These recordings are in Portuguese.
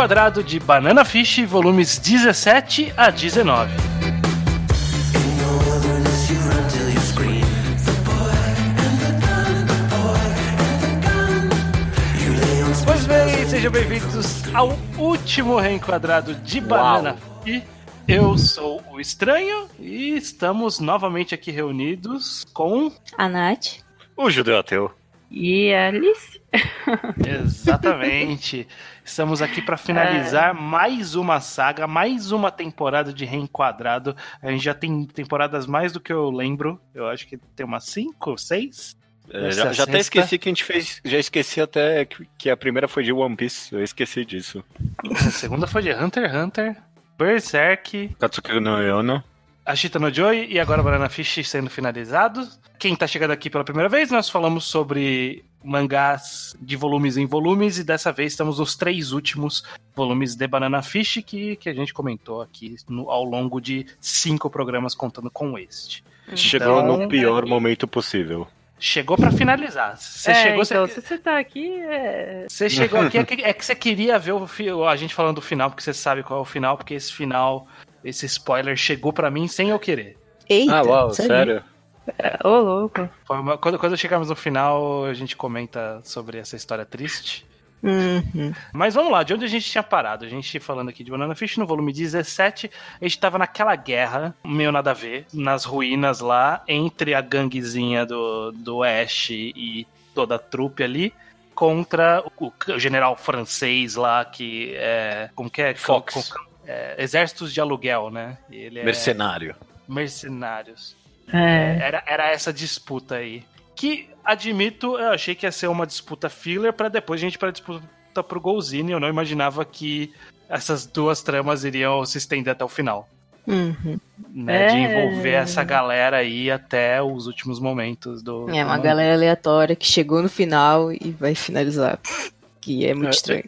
Reenquadrado de Banana Fish, volumes 17 a 19. Pois bem, sejam bem-vindos ao último reenquadrado de Banana Fish. Eu sou o Estranho e estamos novamente aqui reunidos com A Nath. O judeu ateu. E Alice? Exatamente. Estamos aqui para finalizar mais uma saga, mais uma temporada de reenquadrado. A gente já tem temporadas mais do que eu lembro. Eu acho que tem umas cinco, seis. É, já, já até esqueci que a gente fez. Já esqueci até que, que a primeira foi de One Piece. Eu esqueci disso. A segunda foi de Hunter x Hunter, Berserk, Katsuki no Yono. Ashita no Joy e agora Banana Fish sendo finalizados. Quem tá chegando aqui pela primeira vez, nós falamos sobre mangás de volumes em volumes e dessa vez estamos nos três últimos volumes de Banana Fish que, que a gente comentou aqui no- ao longo de cinco programas contando com este. Chegou Então- no pior momento possível. Chegou pra finalizar. Você é, chegou, então, você, se você tá aqui, é... você chegou aqui é que, é que você queria ver o fi- a gente falando do final, porque você sabe qual é o final, porque esse final, esse spoiler chegou pra mim sem eu querer. Eita, ah, uau, sério? é, Ô, louco. Foi uma- quando, quando chegarmos no final, a gente comenta sobre essa história triste. Uhum. Mas vamos lá, de onde a gente tinha parado? A gente falando aqui de Banana Fish no volume 17, a gente tava naquela guerra, meio nada a ver, nas ruínas lá, entre a ganguezinha do, do Ash e toda a trupe ali, contra o, o general francês lá, que é. Como que é? Fox. Com- com- é, exércitos de aluguel, né? Ele é Mercenário. mercenários. É. Era, era essa disputa aí. Que, admito, eu achei que ia ser uma disputa filler pra depois a gente ir pra disputa pro Golzini. Eu não imaginava que essas duas tramas iriam se estender até o final. Uhum. Né? De É. envolver essa galera aí até os últimos momentos do. É uma do galera aleatória que chegou no final e vai finalizar. Que é muito É, estranho.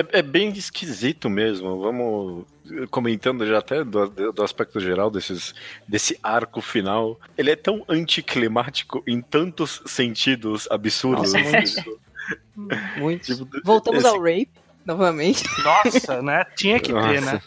É, é bem esquisito mesmo. Vamos comentando já até do, do aspecto geral desses, desse arco final. Ele é tão anticlimático em tantos sentidos absurdos. Nossa, Tipo, Muito. tipo, Voltamos esse- ao rape, novamente. Nossa, né? Tinha que ter, Nossa. né?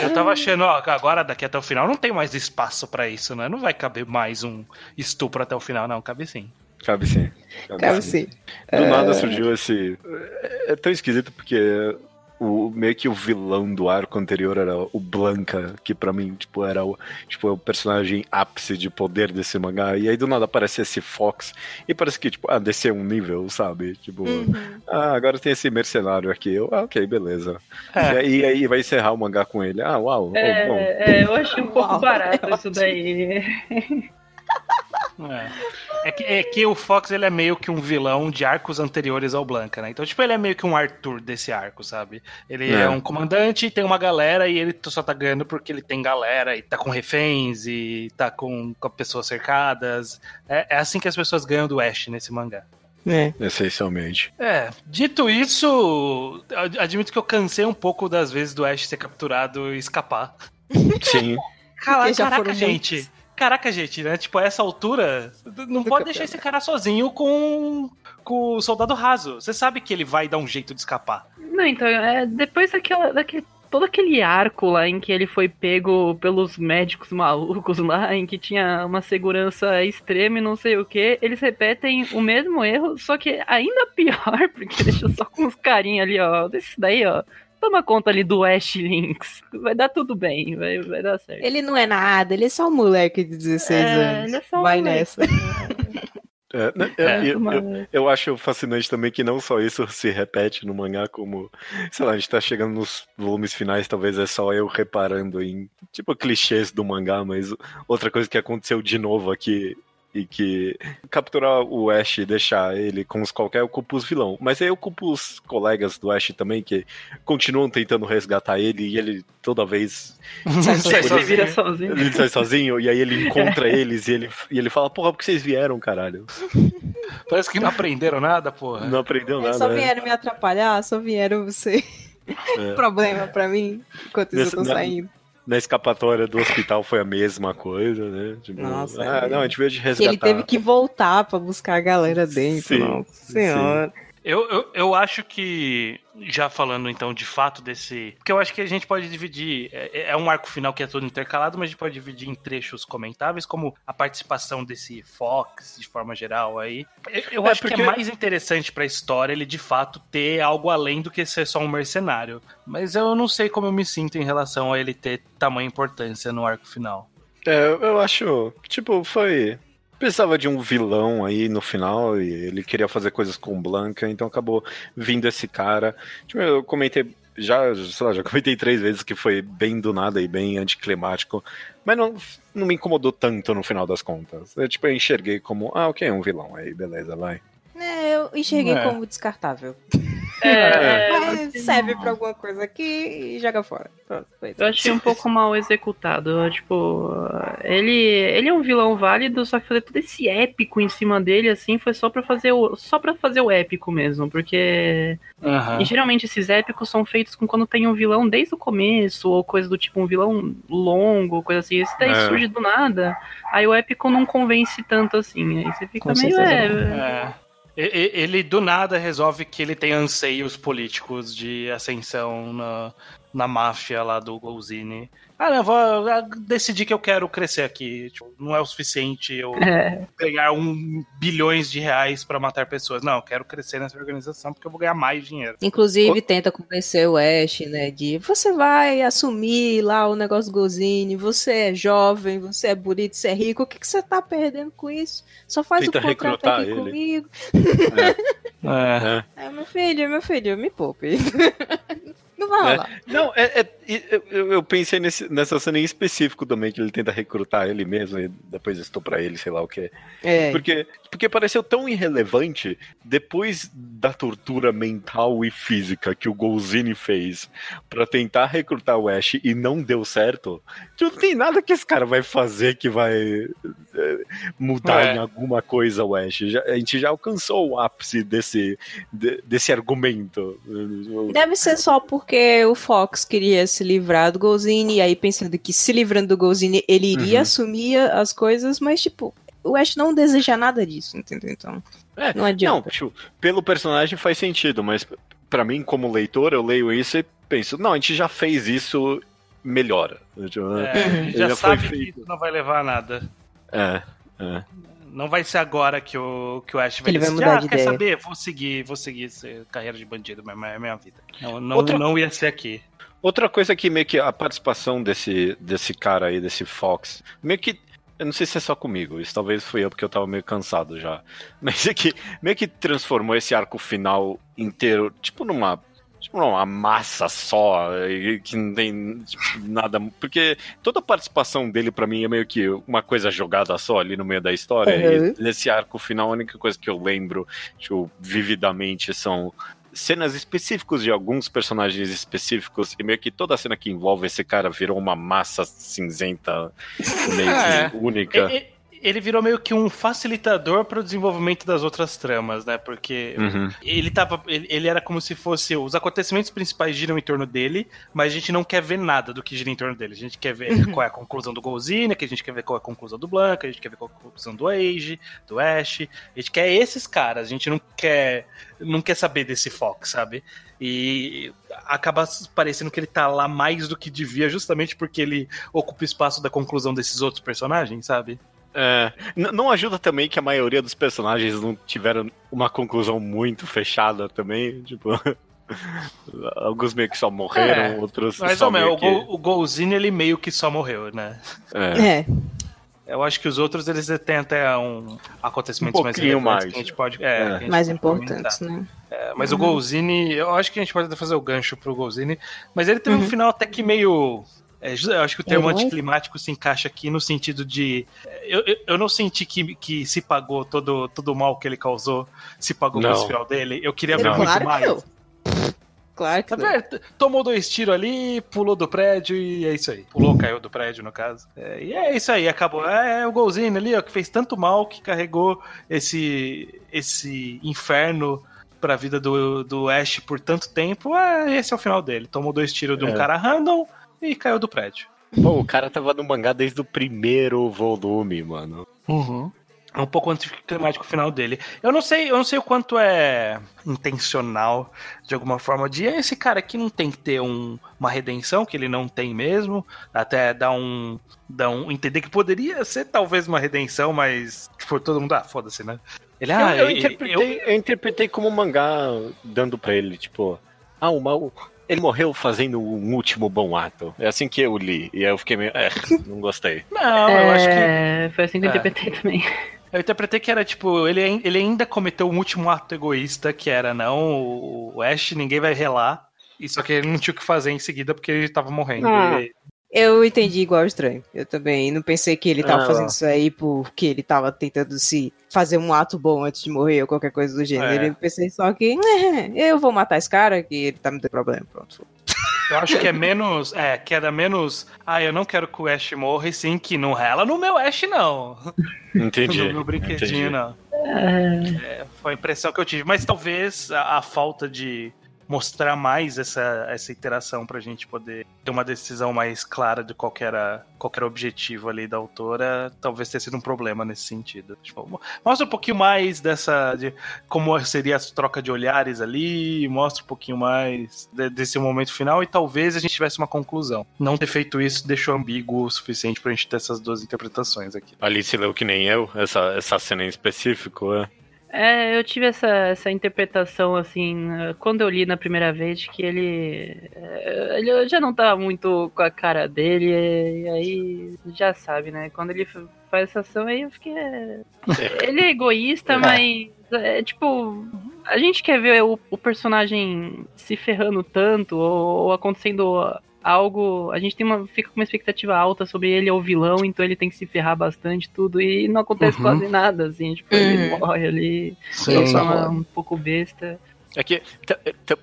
Eu tava achando, ó, agora daqui até o final não tem mais espaço pra isso, né? Não vai caber mais um estupro até o final, não. Cabe sim. Cabe sim. Cabe sim. Do É. nada surgiu esse. É é tão esquisito porque o meio que o vilão do arco anterior era o Blanca, que pra mim, tipo, era o, tipo, o personagem ápice de poder desse mangá. E aí do nada aparece esse Fox e parece que, tipo, ah, desceu um nível, sabe? Tipo, Uhum. ah, agora tem esse mercenário aqui. Eu, ah, ok, beleza. É. E, aí, e aí vai encerrar o mangá com ele. Ah, uau, oh, bom. É, é, eu achei um pouco Uau, barato é isso daí. É. É que, é que o Fox ele é meio que um vilão de arcos anteriores ao Blanca, né? Então, tipo, ele é meio que um Arthur desse arco, sabe? Ele é, É. um comandante, tem uma galera e ele só tá ganhando porque ele tem galera e tá com reféns e tá com, com pessoas cercadas. É, é assim que as pessoas ganham do Ash nesse mangá. É. Essencialmente. É, dito isso, ad- admito que eu cansei um pouco das vezes do Ash ser capturado e escapar. Sim. Cala, já caraca, foram gente. muitos. Caraca, gente, né? Tipo, a essa altura, não pode deixar esse cara sozinho com, com o soldado raso. Você sabe que ele vai dar um jeito de escapar. Não, então, é, depois daquela, daquele, todo aquele arco lá em que ele foi pego pelos médicos malucos lá, em que tinha uma segurança extrema e não sei o que, eles repetem o mesmo erro, só que ainda pior, porque deixa só com os carinhos ali, ó, desse daí, ó. Toma conta ali do Ash Lynx. Vai dar tudo bem, vai, vai dar certo. Ele não é nada, ele é só um moleque de 16 É, anos. ele é só um Vai moleque. nessa. É, né, É, eu- eu- Eu acho fascinante também que não só isso se repete no mangá, como, sei lá, a gente tá chegando nos volumes finais, talvez é só eu reparando em, tipo, clichês do mangá, mas outra coisa que aconteceu de novo aqui e que capturar o Ash e deixar ele com os qualquer, eu culpo os vilão. Mas aí eu culpo os colegas do Ash também, que continuam tentando resgatar ele e ele toda vez Sai Sai Ele sozinho. vira sozinho. ele sai sozinho e aí ele encontra eles e ele, e ele fala, porra, por que vocês vieram, caralho? Parece que não aprenderam nada, porra. Não aprendeu É, nada. só né? vieram me atrapalhar, só vieram ser É. problema pra mim enquanto eles Nesse- estão na- saindo. Na escapatória do hospital foi a mesma coisa, né? Tipo, Nossa, ah, é. não, a gente veio de Que resgatar. ele teve que voltar pra buscar a galera dentro. Sim, Nossa senhora. Eu, eu, eu acho que, já falando então de fato desse. Porque eu acho que a gente pode dividir. É, é um arco final que é todo intercalado, mas a gente pode dividir em trechos comentáveis, como a participação desse Fox, de forma geral aí. Eu, eu É, acho que porque- é mais interessante pra história ele de fato ter algo além do que ser só um mercenário. Mas eu não sei como eu me sinto em relação a ele ter tamanha importância no arco final. É, eu acho, tipo, foi. Precisava de um vilão aí no final e ele queria fazer coisas com Blanca, então acabou vindo esse cara. Tipo, eu comentei, já, sei lá, já comentei três vezes que foi bem do nada e bem anticlimático, mas não, não me incomodou tanto no final das contas. Eu, tipo, eu enxerguei como, ah, ok, é um vilão, aí beleza, vai. É, eu enxerguei É. como descartável. É, Mas serve pra alguma coisa aqui e joga fora. Pronto. Eu achei um pouco mal executado. Tipo, ele, ele é um vilão válido, só que fazer todo esse épico em cima dele, assim, foi só pra fazer o, só pra fazer o épico mesmo. Porque Aham. e geralmente esses épicos são feitos com quando tem um vilão desde o começo, ou coisa do tipo um vilão longo, coisa assim. Esse daí É. surge do nada, aí o épico não convence tanto assim. Aí você fica Com meio. É, É. Ele do nada resolve que ele tem anseios políticos de ascensão na, na máfia lá do Golzini. Ah, não, vou decidir que eu quero crescer aqui. Tipo, não é o suficiente eu é. ganhar um bilhões de reais pra matar pessoas. Não, eu quero crescer nessa organização porque eu vou ganhar mais dinheiro. Inclusive, tenta convencer o Ash, né? De você vai assumir lá o negócio do Gozini, você é jovem, você é bonito, você é rico, o que, que você tá perdendo com isso? Só faz Tenta o contrato aqui ele. comigo. É. É, meu filho, meu filho, me poupe. Não vai É. rolar. Não, é, é- eu, eu pensei nesse- nessa cena em específico também, que ele tenta recrutar ele mesmo e depois estuprar ele, sei lá o que. É. Porque, porque pareceu tão irrelevante depois da tortura mental e física que o Golzini fez pra tentar recrutar o Ash e não deu certo. que Não tem nada que esse cara vai fazer que vai é, mudar É. em alguma coisa o Ash. Já- a gente já alcançou o ápice desse, de- desse argumento. Deve ser só porque o Fox queria se livrar do Golzini, e aí pensando que se livrando do Golzini ele iria Uhum. assumir as coisas, mas tipo, o Ash não deseja nada disso, entendeu? Então, É, não Não, adianta. tipo, pelo personagem faz sentido, mas pra mim, como leitor, eu leio isso e penso, não, a gente já fez isso melhor. Tipo, É, Já já foi sabe feito. que isso não vai levar a nada. É, é. Não vai ser agora que o, que o Ash vai Ele vai decidir, mudar ah, de quer ideia." saber? Vou seguir, vou seguir carreira de bandido mesmo, é a minha vida. Não, não, Outra- não ia ser aqui. Outra coisa que meio que a participação desse, desse cara aí, desse Fox, meio que. Eu não sei se é só comigo, isso talvez fui eu porque eu tava meio cansado já. Mas é que meio que transformou esse arco final inteiro, tipo numa. Tipo numa massa só, que não tem tipo, nada. Porque toda a participação dele pra mim é meio que uma coisa jogada só ali no meio da história. Uhum. E nesse arco final, a única coisa que eu lembro, tipo, vividamente são cenas específicas de alguns personagens específicos e meio que toda cena que envolve esse cara virou uma massa cinzenta meio É. que única. E- e- Ele virou meio que um facilitador para o desenvolvimento das outras tramas, né? Porque Uhum. ele tava. Ele, ele era como se fosse. Os acontecimentos principais giram em torno dele, mas a gente não quer ver nada do que gira em torno dele. A gente quer ver qual é a conclusão do Golzini, que a gente quer ver qual é a conclusão do Blanca, a gente quer ver qual é a conclusão do Age, do Ash. A gente quer esses caras, a gente não quer. Não quer saber desse Fox, sabe? E acaba parecendo que ele tá lá mais do que devia, justamente porque ele ocupa o espaço da conclusão desses outros personagens, sabe? É, não ajuda também que a maioria dos personagens não tiveram uma conclusão muito fechada também, tipo. Alguns meio que só morreram, É, outros Mas só ou menos, meio o, que... O Golzini ele meio que só morreu, né? É. É. Eu acho que os outros eles têm até um acontecimentos Um mais relevantes mais. que a gente pode. É, É. Mais importantes, né? É, mas o Golzini, eu acho que a gente pode até fazer o gancho pro Golzini, mas ele teve um Uhum. final até que meio. É, eu acho que o termo Herói? anticlimático se encaixa aqui no sentido de. Eu, eu, eu não senti que, que se pagou todo, todo o mal que ele causou, se pagou com esse final dele. Eu queria ver muito Claro mais. Claro que Tá? Tomou dois tiros ali, pulou do prédio e é isso aí. Pulou, caiu do prédio, no caso. É, e é isso aí, acabou. É, é o golzinho ali, ó, que fez tanto mal que carregou esse, esse inferno pra vida do, do Ash por tanto tempo. É, esse é o final dele. Tomou dois tiros de um É. cara random e caiu do prédio. Pô, o cara tava no mangá desde o primeiro volume, mano. É um pouco anticlimático o final dele. Eu não sei, eu não sei o quanto é intencional, de alguma forma, de esse cara aqui não tem que ter um, uma redenção, que ele não tem mesmo. Até dar um. Dar um. Entender que poderia ser talvez uma redenção, mas tipo, todo mundo, ah, foda-se, né? Ele, ah, eu, eu, interpretei, eu... eu interpretei como um mangá dando pra ele, tipo, ah, o mal. Ele morreu fazendo um último bom ato. É assim que eu li. E aí eu fiquei meio. É, não gostei. Não, eu acho que. É, foi assim que eu é. interpretei também. Eu interpretei que era tipo, ele, ele ainda cometeu um último ato egoísta, que era não, o Ash, ninguém vai relar. E só que ele não tinha o que fazer em seguida porque ele tava morrendo. Ah, e... Eu entendi igual estranho. Eu também não pensei que ele tava ah, fazendo isso aí porque ele tava tentando se fazer um ato bom antes de morrer ou qualquer coisa do gênero. É. Eu pensei só que eu vou matar esse cara que ele tá me dando problema. Pronto. Eu acho que é menos. É, que era menos. Ah, eu não quero que o Ash morra, e sim que não rela no meu Ash, não. Entendi. no meu brinquedinho, entendi. não. É, foi a impressão que eu tive. Mas talvez a, a falta de mostrar mais essa, essa interação pra gente poder ter uma decisão mais clara de qual era, qual era o objetivo ali da autora, talvez tenha sido um problema nesse sentido. Tipo, mostra um pouquinho mais dessa. de como seria a troca de olhares ali, mostra um pouquinho mais de, desse momento final e talvez a gente tivesse uma conclusão. Não ter feito isso deixou ambíguo o suficiente pra gente ter essas duas interpretações aqui. Alice leu que nem eu, essa, essa cena em específico, é. É, eu tive essa, essa interpretação, assim, quando eu li na primeira vez, que ele, é, ele já não tava muito com a cara dele, e aí já sabe, né? Quando ele faz essa ação aí, eu fiquei. É, ele é egoísta, é. mas. É, tipo, a gente quer ver o, o personagem se ferrando tanto, ou, ou acontecendo algo. A gente tem uma, fica com uma expectativa alta sobre ele é o vilão, então ele tem que se ferrar bastante, tudo, e não acontece uhum. quase nada, assim, tipo, uhum. ele morre ali, Sim. só um pouco besta. É que,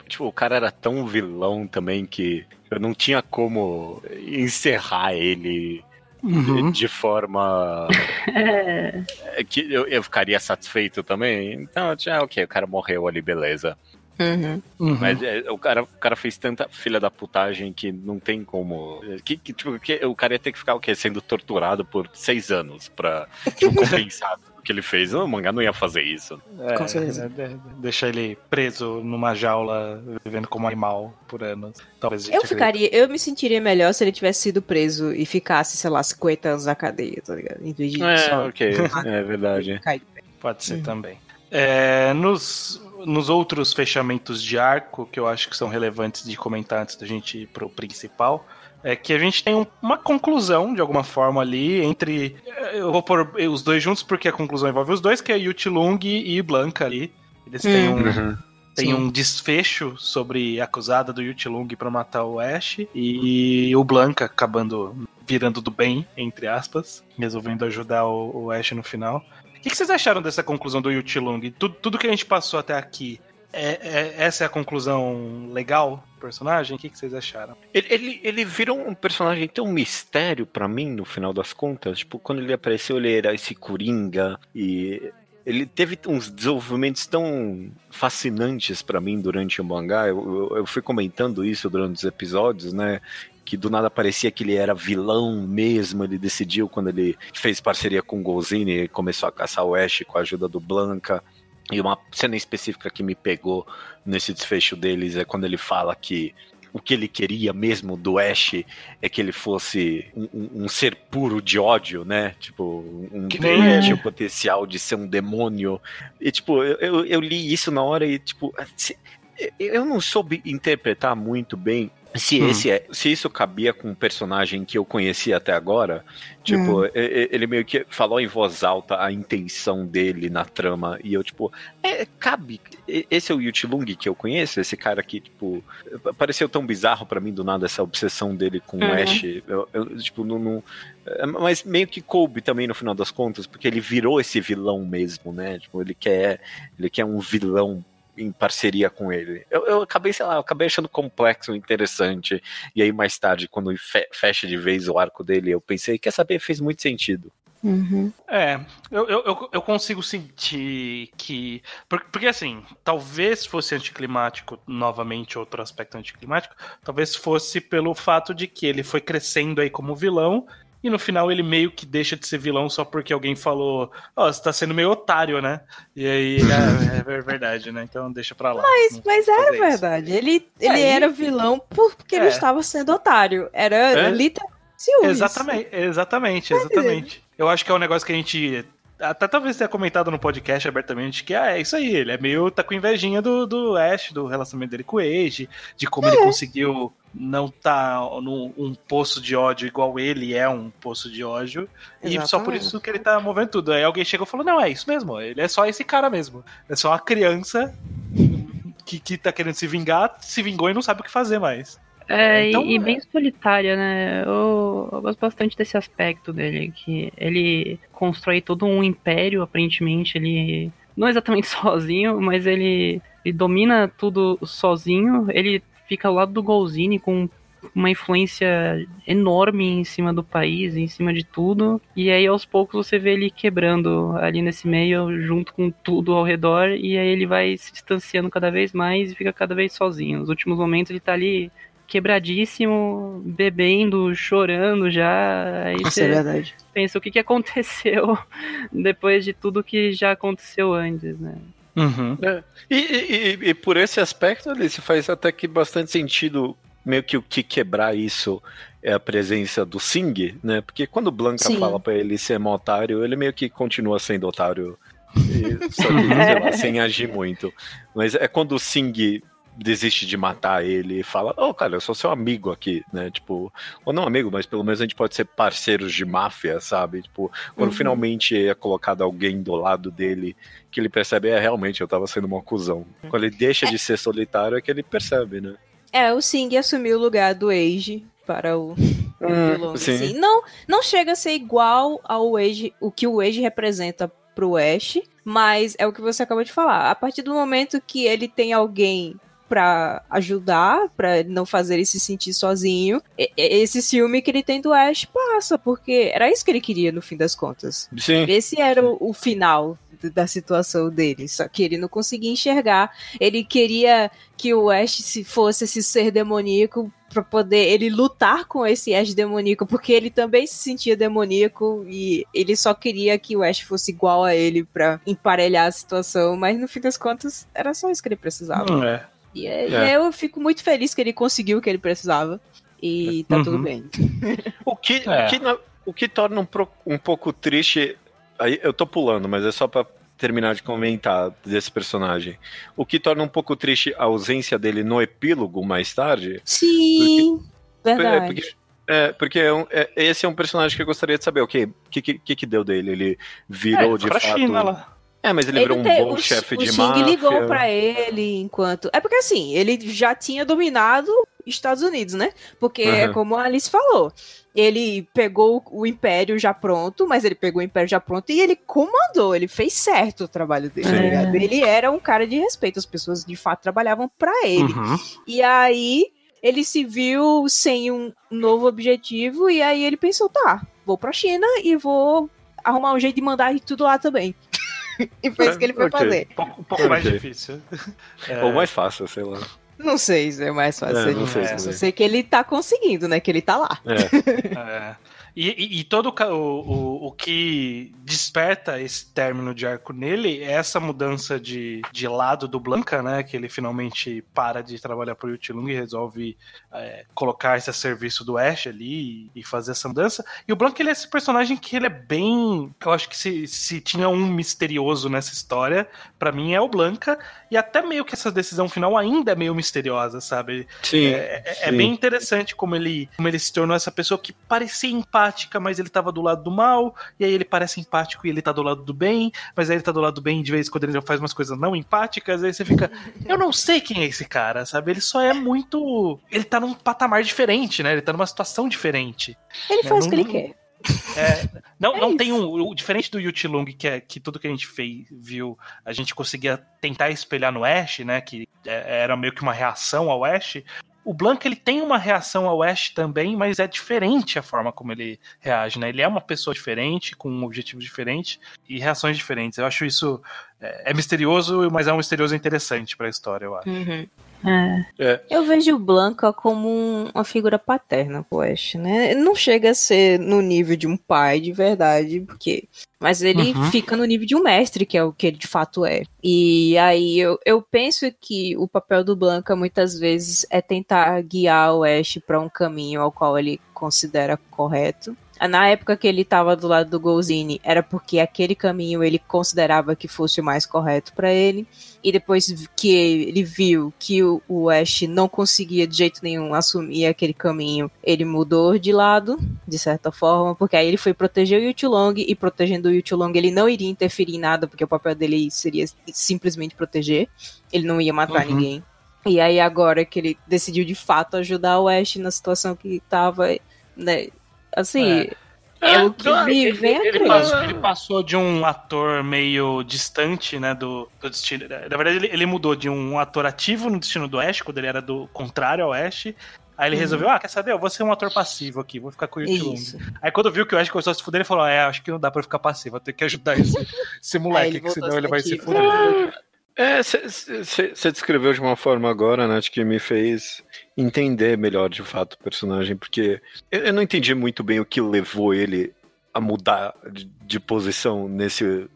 tipo, o cara era tão vilão também que eu não tinha como encerrar ele uhum. de, de, forma é. que eu, eu, ficaria satisfeito também. Então, já, ok, o cara morreu ali, beleza. Uhum. Uhum. Mas é, o, cara, o cara fez tanta filha da putagem que não tem como. Que, que, tipo, que, o cara ia ter que ficar o quê? Sendo torturado por seis anos pra tipo, compensar o que ele fez. O mangá não ia fazer isso. É, Com certeza. É, deixar ele preso numa jaula, vivendo como animal por anos. Talvez eu ficaria, eu me sentiria melhor se ele tivesse sido preso e ficasse, sei lá, 50 anos na cadeia, tá ligado? Em vez de é, só... ok. é verdade. Pode ser uhum. também. É, nos nos outros fechamentos de arco, que eu acho que são relevantes de comentar antes da gente ir pro principal, é que a gente tem um, uma conclusão, de alguma forma, ali, entre. Eu vou pôr os dois juntos, porque a conclusão envolve os dois, que é Yutilung e Blanca ali. Eles têm um. Uhum. Tem Sim. um desfecho sobre a acusada do Yutilung para matar o Ash e o Blanca acabando virando do bem, entre aspas, resolvendo ajudar o, o Ash no final que, que vocês acharam dessa conclusão do Yutilung? Tudo, tudo que a gente passou até aqui, é, é, essa é a conclusão legal do personagem? O que, que vocês acharam? Ele, ele, ele virou um personagem tão mistério para mim, no final das contas. Tipo, quando ele apareceu, ele era esse coringa e ele teve uns desenvolvimentos tão fascinantes para mim durante o mangá. Eu, eu, eu, fui comentando isso durante os episódios, né? Que do nada parecia que ele era vilão mesmo. Ele decidiu quando ele fez parceria com o Golzini e começou a caçar o Ash com a ajuda do Blanca. E uma cena específica que me pegou nesse desfecho deles é quando ele fala que o que ele queria mesmo do Ash é que ele fosse um, um, um ser puro de ódio, né? Tipo, um que tinha o potencial de ser um demônio. E, tipo, eu, eu, eu li isso na hora e, tipo, eu não soube interpretar muito bem se, hum. esse é, se isso cabia com um personagem que eu conheci até agora, tipo, hum. ele meio que falou em voz alta a intenção dele na trama, e eu, tipo, é, cabe. Esse é o Yuchilung que eu conheço, esse cara que, tipo, pareceu tão bizarro para mim do nada essa obsessão dele com uhum. o Ash. Eu, eu, tipo, não, não, é, Mas meio que coube também no final das contas, porque ele virou esse vilão mesmo, né? Tipo, ele quer, ele quer um vilão em parceria com ele. Eu, eu acabei, sei lá, eu acabei achando complexo, interessante. E aí, mais tarde, quando fecha de vez o arco dele, eu pensei, quer saber, fez muito sentido. Uhum. É, eu, eu, eu consigo sentir que. Porque assim, talvez fosse anticlimático, novamente, outro aspecto anticlimático, talvez fosse pelo fato de que ele foi crescendo aí como vilão e no final ele meio que deixa de ser vilão só porque alguém falou, ó, oh, você tá sendo meio otário, né? E aí ah, é verdade, né? Então deixa pra lá. Mas, mas era verdade. Isso. Ele, ele é, era vilão porque é. ele estava sendo otário. Era é? literalmente Exatamente, exatamente, exatamente. Eu acho que é um negócio que a gente até talvez tenha comentado no podcast abertamente que ah, é isso aí, ele é meio. tá com invejinha do, do Ash, do relacionamento dele com o Age, de como é. ele conseguiu não tá num um poço de ódio igual ele é um poço de ódio. Exatamente. E só por isso que ele tá movendo tudo. Aí alguém chegou e falou: não, é isso mesmo, ele é só esse cara mesmo. É só uma criança que, que tá querendo se vingar, se vingou e não sabe o que fazer mais. É, então, e, bem solitária, né? Eu, eu, gosto bastante desse aspecto dele, que ele constrói todo um império, aparentemente, ele não exatamente sozinho, mas ele, ele domina tudo sozinho, ele fica ao lado do Golzini com uma influência enorme em cima do país, em cima de tudo. E aí aos poucos você vê ele quebrando ali nesse meio, junto com tudo ao redor, e aí ele vai se distanciando cada vez mais e fica cada vez sozinho. Nos últimos momentos ele tá ali quebradíssimo, bebendo, chorando já. Aí Isso é verdade. Pensa o que, que aconteceu depois de tudo que já aconteceu antes, né? Uhum. É. E, e, e, por esse aspecto, Alice, faz até que bastante sentido meio que o que quebrar isso é a presença do Sing, né? Porque quando o Blanca Sim. fala para ele ser um otário, ele meio que continua sendo otário. só que, lá, sem agir muito. Mas é quando o Sing desiste de matar ele e fala, oh, cara, eu sou seu amigo aqui, né? Tipo, ou não amigo, mas pelo menos a gente pode ser parceiros de máfia, sabe? Tipo, quando uhum. finalmente é colocado alguém do lado dele, que ele percebe, é, realmente, eu tava sendo uma cuzão. Quando ele deixa de ser solitário, é que ele percebe, né? É, o Sing assumiu o lugar do Age para o, hum, assim. Não, não chega a ser igual ao Age, o que o Age representa pro Ash, mas é o que você acabou de falar. A partir do momento que ele tem alguém para ajudar, para não fazer ele se sentir sozinho. esse ciúme que ele tem do Ash passa, porque era isso que ele queria no fim das contas. Sim. Esse era o, o final da situação dele, só que ele não conseguia enxergar. Ele queria que o Ash fosse esse ser demoníaco para poder ele lutar com esse Ash demoníaco, porque ele também se sentia demoníaco e ele só queria que o Ash fosse igual a ele para emparelhar a situação, mas no fim das contas era só isso que ele precisava. Não é. E, é. e eu fico muito feliz que ele conseguiu o que ele precisava. E tá uhum. tudo bem. O que, é. o que, o que torna um, pro, um pouco triste. Aí eu tô pulando, mas é só pra terminar de comentar desse personagem. O que torna um pouco triste a ausência dele no epílogo mais tarde. Sim, porque, verdade. É, porque, é, porque é um, é, esse é um personagem que eu gostaria de saber. O okay, que, que, que, deu dele? Ele virou é, de fato. China, lá. É, mas ele, ele virou um tem, bom chefe de máfia. O Xing ligou pra ele enquanto... É porque assim, ele já tinha dominado Estados Unidos, né? Porque uhum. é como a Alice falou. Ele pegou o Império já pronto, mas ele pegou o Império já pronto e ele comandou, ele fez certo o trabalho dele. Tá ele era um cara de respeito, as pessoas de fato trabalhavam para ele. Uhum. E aí ele se viu sem um novo objetivo e aí ele pensou, tá, vou pra China e vou arrumar um jeito de mandar tudo lá também. E foi isso que ele foi okay. fazer. Um pouco, um pouco mais difícil. É... Ou mais fácil, sei lá. Não sei se é mais fácil. É, não sei, é. Só sei que ele tá conseguindo, né? Que ele tá lá. É. é. E, e, e, todo o, o, o que desperta esse término de arco nele é essa mudança de, de lado do Blanca, né? Que ele finalmente para de trabalhar pro Yutilung e resolve é, colocar esse serviço do Ash ali e, e, fazer essa mudança. E o Blanca, ele é esse personagem que ele é bem. Eu acho que se, se tinha um misterioso nessa história, para mim é o Blanca. E até meio que essa decisão final ainda é meio misteriosa, sabe? Sim. É, é, é bem interessante como ele, como ele se tornou essa pessoa que parecia empática mas ele tava do lado do mal, e aí ele parece empático e ele tá do lado do bem, mas aí ele tá do lado do bem de vez em quando ele faz umas coisas não empáticas, aí você fica, eu não sei quem é esse cara, sabe? Ele só é muito, ele tá num patamar diferente, né? Ele tá numa situação diferente. Ele faz o que ele quer. É, não, é não tem um. O, diferente do Yutilung, que é que tudo que a gente fez, viu, a gente conseguia tentar espelhar no Ash, né? Que é, era meio que uma reação ao Ash. O Blanca ele tem uma reação ao Ash também, mas é diferente a forma como ele reage, né? Ele é uma pessoa diferente, com um objetivo diferente e reações diferentes. Eu acho isso é, é misterioso, mas é um misterioso interessante para a história, eu acho. Uhum. É. É. Eu vejo o Blanca como um, uma figura paterna pro Ash, né? Não chega a ser no nível de um pai de verdade, porque. Mas ele uhum. fica no nível de um mestre, que é o que ele de fato é. E aí eu, eu penso que o papel do Blanca muitas vezes é tentar guiar o Ash para um caminho ao qual ele considera correto na época que ele estava do lado do Golzini, era porque aquele caminho ele considerava que fosse o mais correto para ele. E depois que ele viu que o, Ash não conseguia de jeito nenhum assumir aquele caminho, ele mudou de lado, de certa forma, porque aí ele foi proteger o Yutulong e protegendo o Yutulong ele não iria interferir em nada, porque o papel dele seria simplesmente proteger. Ele não ia matar uhum. ninguém. E aí agora que ele decidiu de fato ajudar o Ash na situação que estava, né, assim, é. É o que me vem ele, ele, passou, ele passou de um ator meio distante, né, do, do destino. Na verdade, ele, ele, mudou de um ator ativo no destino do Ash, quando ele era do contrário ao Ash. Aí ele uhum. resolveu, ah, quer saber? Eu vou ser um ator passivo aqui, vou ficar com o YouTube. Aí quando viu que o Ash começou a se fuder, ele falou, é, acho que não dá pra ficar passivo, vou ter que ajudar esse, esse moleque, que senão ele vai se fuder. É, você descreveu de uma forma agora, Nath, que me fez entender melhor de fato o personagem, porque eu não entendi muito bem o que levou ele a mudar de, de posição nesse,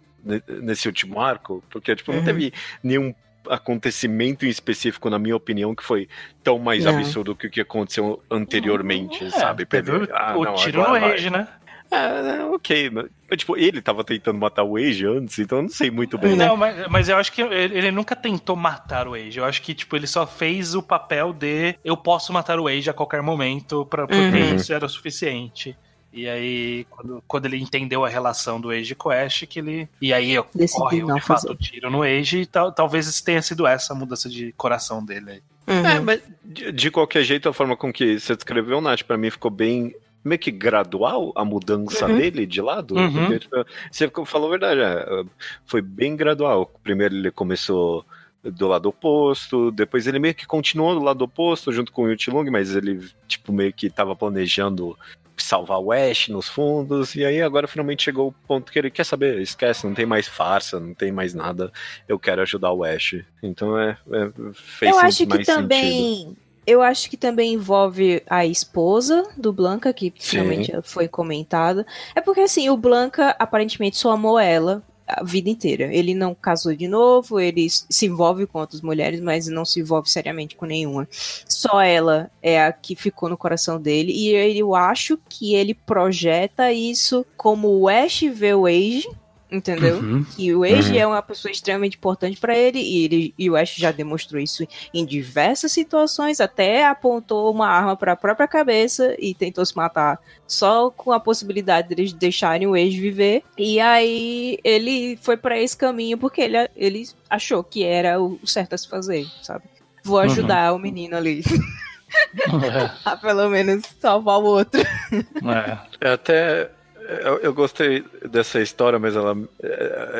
nesse último arco, porque tipo, não uhum. teve nenhum acontecimento em específico, na minha opinião, que foi tão mais é. absurdo que o que aconteceu anteriormente, é, sabe? Teve ah, o não, tiro no Rage, né? É, ok. Mas, tipo, ele tava tentando matar o Age antes, então eu não sei muito bem. Não, né? mas, mas eu acho que ele, ele, nunca tentou matar o Age. Eu acho que, tipo, ele só fez o papel de eu posso matar o Age a qualquer momento, pra, porque uhum. isso era o suficiente. E aí, quando, quando ele entendeu a relação do Age com o Ash, que ele. E aí ocorre de fato o tiro no Age, e tal, talvez tenha sido essa a mudança de coração dele Uhum. É, mas de, de, qualquer jeito, a forma com que você descreveu, Nath, pra mim ficou bem meio que gradual a mudança uhum. dele de lado. Uhum. Porque, tipo, você falou a verdade, é, foi bem gradual. Primeiro ele começou do lado oposto, depois ele meio que continuou do lado oposto junto com o Yutilung, mas ele tipo meio que estava planejando salvar o Ash nos fundos, e aí agora finalmente chegou o ponto que ele quer saber, esquece, não tem mais farsa, não tem mais nada, eu quero ajudar o Ash. Então é, é fez Eu acho que também sentido. Eu acho que também envolve a esposa do Blanca, que finalmente foi comentada. É porque, assim, o Blanca aparentemente só amou ela a vida inteira. Ele não casou de novo, ele se envolve com outras mulheres, mas não se envolve seriamente com nenhuma. Só ela é a que ficou no coração dele, e eu acho que ele projeta isso como o Ash vê o Age, entendeu? Uhum. Que o Age uhum. é uma pessoa extremamente importante para ele e, ele e o Ash já demonstrou isso em diversas situações, até apontou uma arma para a própria cabeça e tentou se matar só com a possibilidade deles de deixarem o Age viver. E aí ele foi para esse caminho porque ele, ele achou que era o certo a se fazer, sabe? Vou ajudar uhum. o menino ali. É. a pelo menos salvar o outro. É. é até eu, eu, gostei dessa história, mas ela.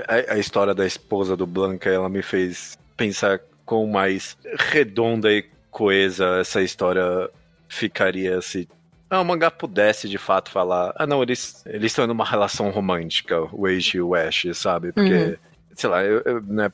A, a, história da esposa do Blanca, ela me fez pensar com mais redonda e coesa essa história ficaria se. Ah, o mangá pudesse de fato falar. Ah, não, eles, eles estão numa relação romântica, o Age e o Ash, sabe? Porque, uhum. sei lá, eu, eu, né, é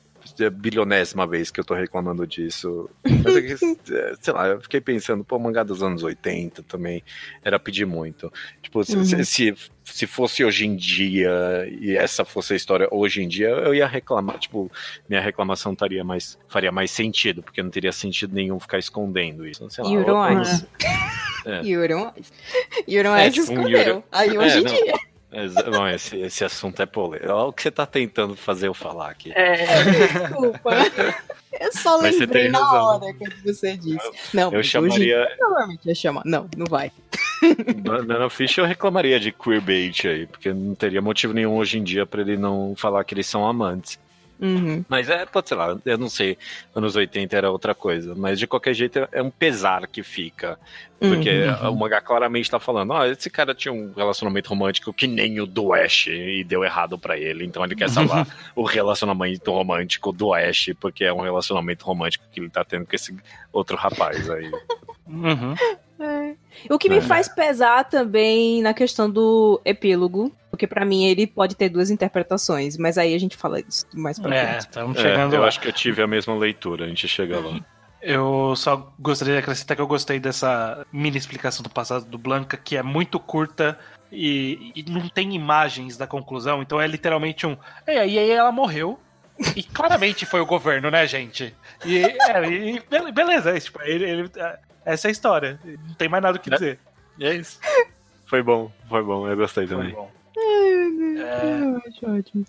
bilionésima vez que eu tô reclamando disso. Mas, é sei lá, eu fiquei pensando, pô, mangá dos anos 80 também era pedir muito. Tipo, uhum. se, se, se, fosse hoje em dia e essa fosse a história hoje em dia, eu ia reclamar, tipo, minha reclamação taria mais, faria mais sentido, porque não teria sentido nenhum ficar escondendo isso. Sei lá. É. Ice. You don't Ice é, tipo, escondeu. Aí hoje é, em dia. Não, esse, esse assunto é polêmico. Olha o que você tá tentando fazer eu falar aqui. É, desculpa. Eu só Mas lembrei na hora que você disse. Não, eu chamaria. Hoje, provavelmente ia chamar. Não, não vai. Banana Fish eu reclamaria de queerbait aí, porque não teria motivo nenhum hoje em dia para ele não falar que eles são amantes. Uhum. Mas é, pode ser lá, eu não sei, anos 80 era outra coisa, mas de qualquer jeito é um pesar que fica. Porque uhum. o mangá claramente tá falando, ó, oh, esse cara tinha um relacionamento romântico que nem o do Ash e deu errado para ele, então ele quer salvar o relacionamento romântico do Ash, porque é um relacionamento romântico que ele tá tendo com esse outro rapaz aí. Uhum. É. O que me é. faz pesar também na questão do epílogo, porque para mim ele pode ter duas interpretações, mas aí a gente fala disso mais pra é, frente. Estamos chegando é, eu lá. acho que eu tive a mesma leitura, a gente chega lá. Eu só gostaria de acrescentar que eu gostei dessa mini explicação do passado do Blanca, que é muito curta e, e não tem imagens da conclusão, então é literalmente um. É, e aí ela morreu. E claramente foi o governo, né, gente? E, é, e beleza, é, tipo, ele, ele, é, essa é a história. Não tem mais nada o que dizer. E é isso. Foi bom, foi bom, eu gostei também. Foi bom. É... ótimo.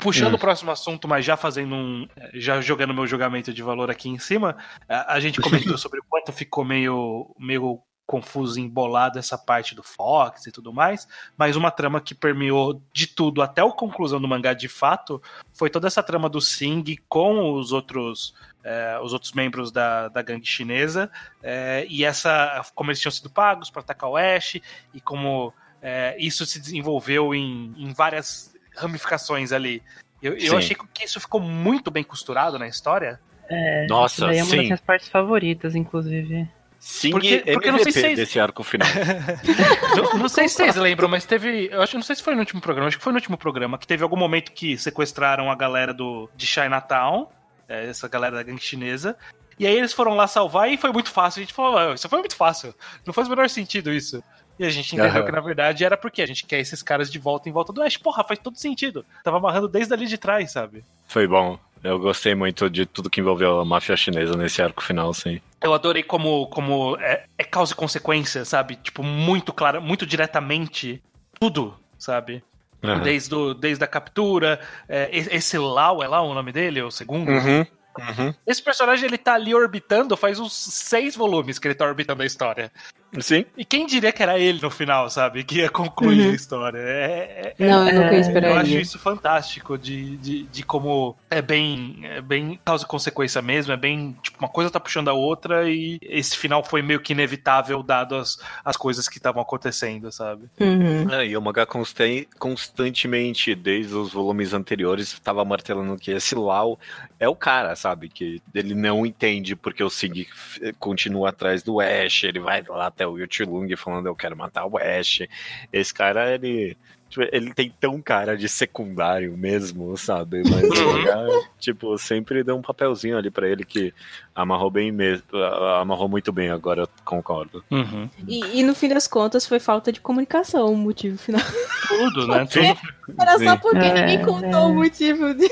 Puxando hum. o próximo assunto, mas já fazendo um. Já jogando meu julgamento de valor aqui em cima, a, a gente comentou sobre o quanto ficou meio, meio confuso, embolado essa parte do Fox e tudo mais, mas uma trama que permeou de tudo até a conclusão do mangá de fato foi toda essa trama do Sing com os outros. É, os outros membros da, da gangue chinesa é, e essa como eles tinham sido pagos para atacar o Ash e como é, isso se desenvolveu em, em várias ramificações ali. Eu, eu achei que isso ficou muito bem costurado na história. É, Nossa, daí é uma sim. das minhas partes favoritas, inclusive. Sim, porque, porque não sei se vocês... desse arco final. não, não, sei se vocês lembram, mas teve. Eu acho, não sei se foi no último programa, acho que foi no último programa, que teve algum momento que sequestraram a galera do, de Chinatown, é, essa galera da gangue chinesa. E aí eles foram lá salvar e foi muito fácil. A gente falou, isso foi muito fácil. Não faz o menor sentido isso. E a gente entendeu uhum. que na verdade era porque a gente quer esses caras de volta em volta do Ash. Porra, faz todo sentido. Tava amarrando desde ali de trás, sabe? Foi bom. Eu gostei muito de tudo que envolveu a máfia chinesa nesse arco final, sim. Eu adorei como, como é, é causa e consequência, sabe? Tipo, muito claro, muito diretamente tudo, sabe? Uhum. Desde, o, desde a captura, é, esse Lau, é lá o nome dele, o segundo? Uhum. Uhum. Esse personagem ele tá ali orbitando, faz uns seis volumes que ele tá orbitando a história. Sim. E quem diria que era ele no final, sabe? Que ia concluir uhum. a história. É, é, não, eu nunca esperaria. Eu acho isso fantástico de, de, de como é bem, é bem causa e consequência mesmo. É bem, tipo, uma coisa tá puxando a outra e esse final foi meio que inevitável dado as, as coisas que estavam acontecendo, sabe? Uhum. É, e o mangá constantemente, desde os volumes anteriores, estava martelando que esse Lau é o cara, sabe? Que ele não entende porque o Sig continua atrás do Ash, ele vai lá até o Yuchilung falando eu quero matar o Ash. Esse cara, ele tipo, ele tem tão cara de secundário mesmo, sabe? Mas uhum. tipo, sempre deu um papelzinho ali para ele que amarrou bem mesmo, amarrou muito bem, agora eu concordo. Uhum. E, e, no fim das contas foi falta de comunicação o motivo final. Tudo, né? Tudo. Era só porque é, ninguém contou é. o motivo de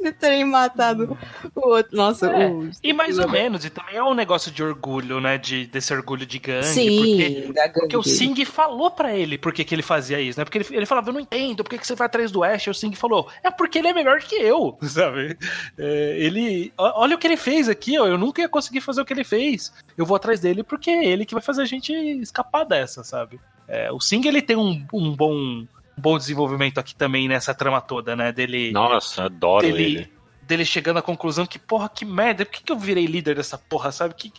de terem matado o outro. Nossa, é. o... E mais ou menos, e também é um negócio de orgulho, né? De, desse orgulho de gangue. Sim, porque, gangue. porque o Sing falou para ele por que, que ele fazia isso, né? Porque ele, ele falava, eu não entendo, por que, que você vai atrás do Ash? E o Sing falou, é porque ele é melhor que eu, sabe? É, ele. Olha o que ele fez aqui, ó. Eu nunca ia conseguir fazer o que ele fez. Eu vou atrás dele porque é ele que vai fazer a gente escapar dessa, sabe? É, o Sing ele tem um, um bom bom desenvolvimento aqui também nessa trama toda, né? Dele. Nossa, adoro dele, ele. Dele chegando à conclusão que, porra, que merda, por que, que eu virei líder dessa porra, sabe? Que,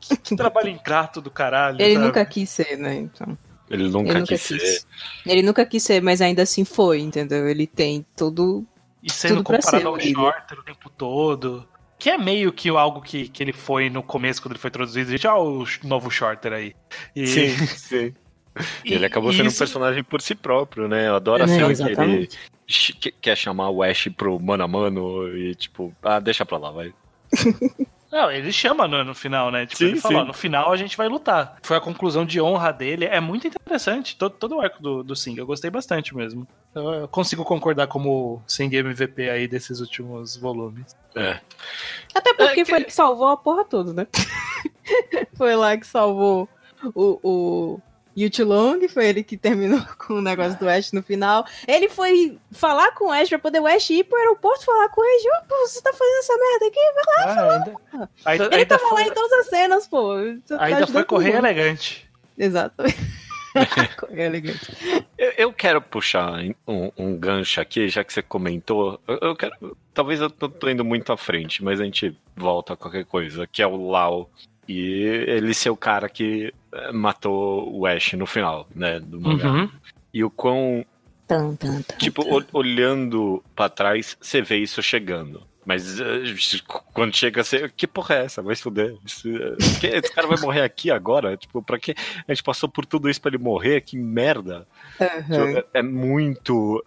que, que trabalho ingrato do caralho. Ele sabe? nunca quis ser, né? Então. Ele nunca, ele nunca quis, quis, ser. Ele nunca quis ser, mas ainda assim foi, entendeu? Ele tem tudo. E sendo tudo comparado ao Shorter o tempo todo. Que é meio que algo que, que ele foi no começo, quando ele foi introduzido. Gente, olha o novo Shorter aí. E... Sim, sim. E, ele acabou sendo isso... um personagem por si próprio, né? Eu adoro a é, cena que ele quer chamar o Ash pro mano a mano e tipo, ah, deixa pra lá, vai. Não, ele chama no, no final, né? Tipo, sim, ele fala, no final a gente vai lutar. Foi a conclusão de honra dele. É muito interessante. Todo, todo o arco do, do Sing. Eu gostei bastante mesmo. Eu, eu consigo concordar como Sing MVP aí desses últimos volumes. É. Até porque é que... foi ele que salvou a porra toda, né? foi lá que salvou o, o, Yuti Long, foi ele que terminou com o negócio do Ash no final. Ele foi falar com o Ash pra poder o Ash ir pro aeroporto falar com o Ash. Oh, pô, você tá fazendo essa merda aqui? Vai lá, ah, fala. Ainda, ainda, ele ainda tava foi... lá em todas as cenas, pô. Tá ainda foi correr elegante. Exatamente. correr elegante. Eu, eu, quero puxar um, um, gancho aqui, já que você comentou. Eu, eu quero. Talvez eu tô, tô indo muito à frente, mas a gente volta a qualquer coisa, que é o Lau e ele ser o cara que matou o Ash no final, né, do mangá. Uhum. E o quão tum, tum, tum, tipo olhando para trás, você vê isso chegando. Mas uh, quando chega, você. Que porra é essa? Vai se fuder. Esse, esse cara vai morrer aqui agora? Tipo, pra que a gente passou por tudo isso pra ele morrer? Que merda. Uhum. É, é muito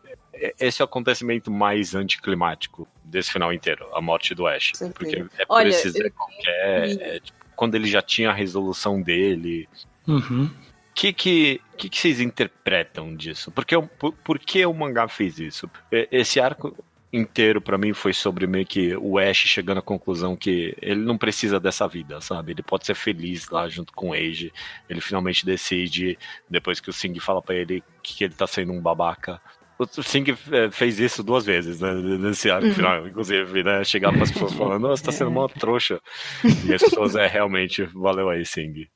esse é o acontecimento mais anticlimático desse final inteiro, a morte do Ash. Porque é por Olha, esses eu- qualquer. é, tipo, quando ele já tinha a resolução dele. Uhum. O que, que, que, que vocês interpretam disso? Por que, o- por, por que o mangá fez isso? Esse arco inteiro pra mim foi sobre meio que o Ash chegando à conclusão que ele não precisa dessa vida, sabe? Ele pode ser feliz lá junto com o Age. Ele finalmente decide, depois que o Sing fala pra ele que ele tá sendo um babaca. O Sing eh, fez isso duas vezes, né? Nesse arco Uhum. final, inclusive, né? Chegar pras pessoas falando, nossa, tá sendo uma trouxa. E as pessoas, é, realmente, valeu aí, Sing.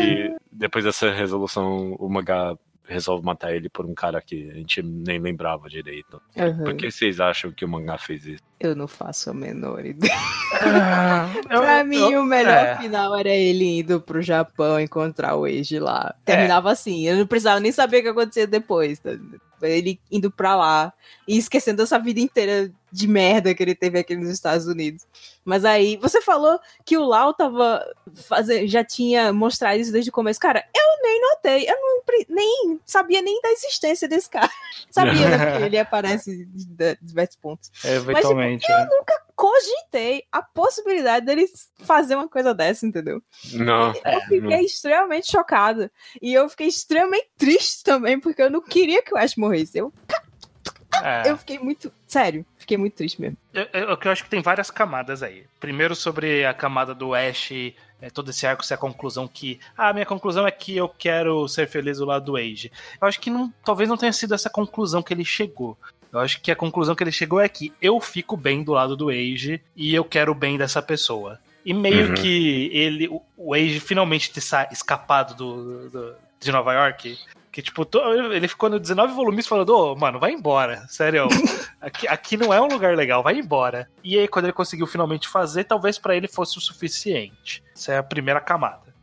E depois dessa resolução, o mangá resolve matar ele por um cara que a gente nem lembrava direito. Uhum. Por que vocês acham que o mangá fez isso? Eu não faço a menor ideia. Eu- pra mim, eu- o melhor é. final era ele indo pro Japão encontrar o Age lá. Terminava assim. Eu não precisava nem saber o que acontecia depois. tá? Ele indo pra lá e esquecendo essa vida inteira de merda que ele teve aqui nos Estados Unidos. Mas aí, você falou que o Lau tava fazendo, já tinha mostrado isso desde o começo. Cara, eu nem notei. Eu não, nem sabia nem da existência desse cara. Sabia, né? Porque ele aparece de diversos pontos Eventualmente. é. cogitei a possibilidade deles fazer uma coisa dessa, entendeu? Não. Eu fiquei extremamente chocada. E eu fiquei extremamente triste também, porque eu não queria que o Ash morresse. Eu, É. eu fiquei muito. Sério, fiquei muito triste mesmo. Eu, eu, eu acho que tem várias camadas aí. Primeiro sobre a camada do Ash, é, todo esse arco ser a conclusão que. Ah, minha conclusão é que eu quero ser feliz do lado do Age. Eu acho que não, talvez não tenha sido essa conclusão que ele chegou. Eu acho que a conclusão que ele chegou é que eu fico bem do lado do Age e eu quero o bem dessa pessoa. E meio Uhum. que ele, o- Age finalmente ter escapado do, do- de Nova York. Que, tipo, ele ficou no 19 volumes falando, ô, mano, vai embora, sério. Aqui, aqui não é um lugar legal, vai embora. E aí, quando ele conseguiu finalmente fazer, talvez pra ele fosse o suficiente. Essa é a primeira camada.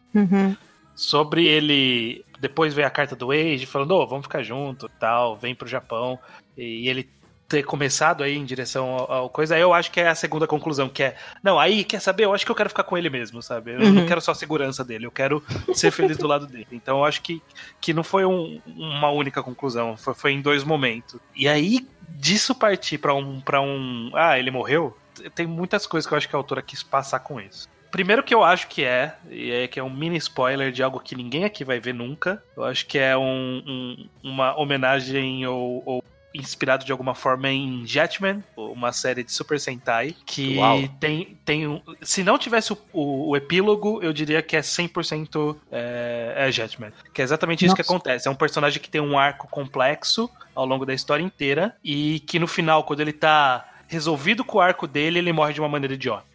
Sobre ele. Depois veio a carta do Age falando, ô, vamos ficar junto tal, vem pro Japão. E ele ter começado aí em direção ao, ao coisa, aí eu acho que é a segunda conclusão, que é, não, aí, quer saber? Eu acho que eu quero ficar com ele mesmo, sabe? Eu não Uhum. quero só a segurança dele, eu quero ser feliz do lado dele. Então eu acho que, que não foi um- uma única conclusão, foi, foi em dois momentos. E aí, disso partir pra um, pra um. Ah, ele morreu? Tem muitas coisas que eu acho que a autora quis passar com isso. Primeiro que eu acho que é, e é que é um mini spoiler de algo que ninguém aqui vai ver nunca. Eu acho que é um- um- uma homenagem ou, ou inspirado de alguma forma em Jetman, uma série de Super Sentai, que Uau. tem, tem um, se não tivesse o, o- o epílogo, eu diria que é 100% é, é Jetman. Que é exatamente isso que Nossa. acontece. É um personagem que tem um arco complexo ao longo da história inteira e que no final, quando ele tá resolvido com o arco dele, ele morre de uma maneira idiota.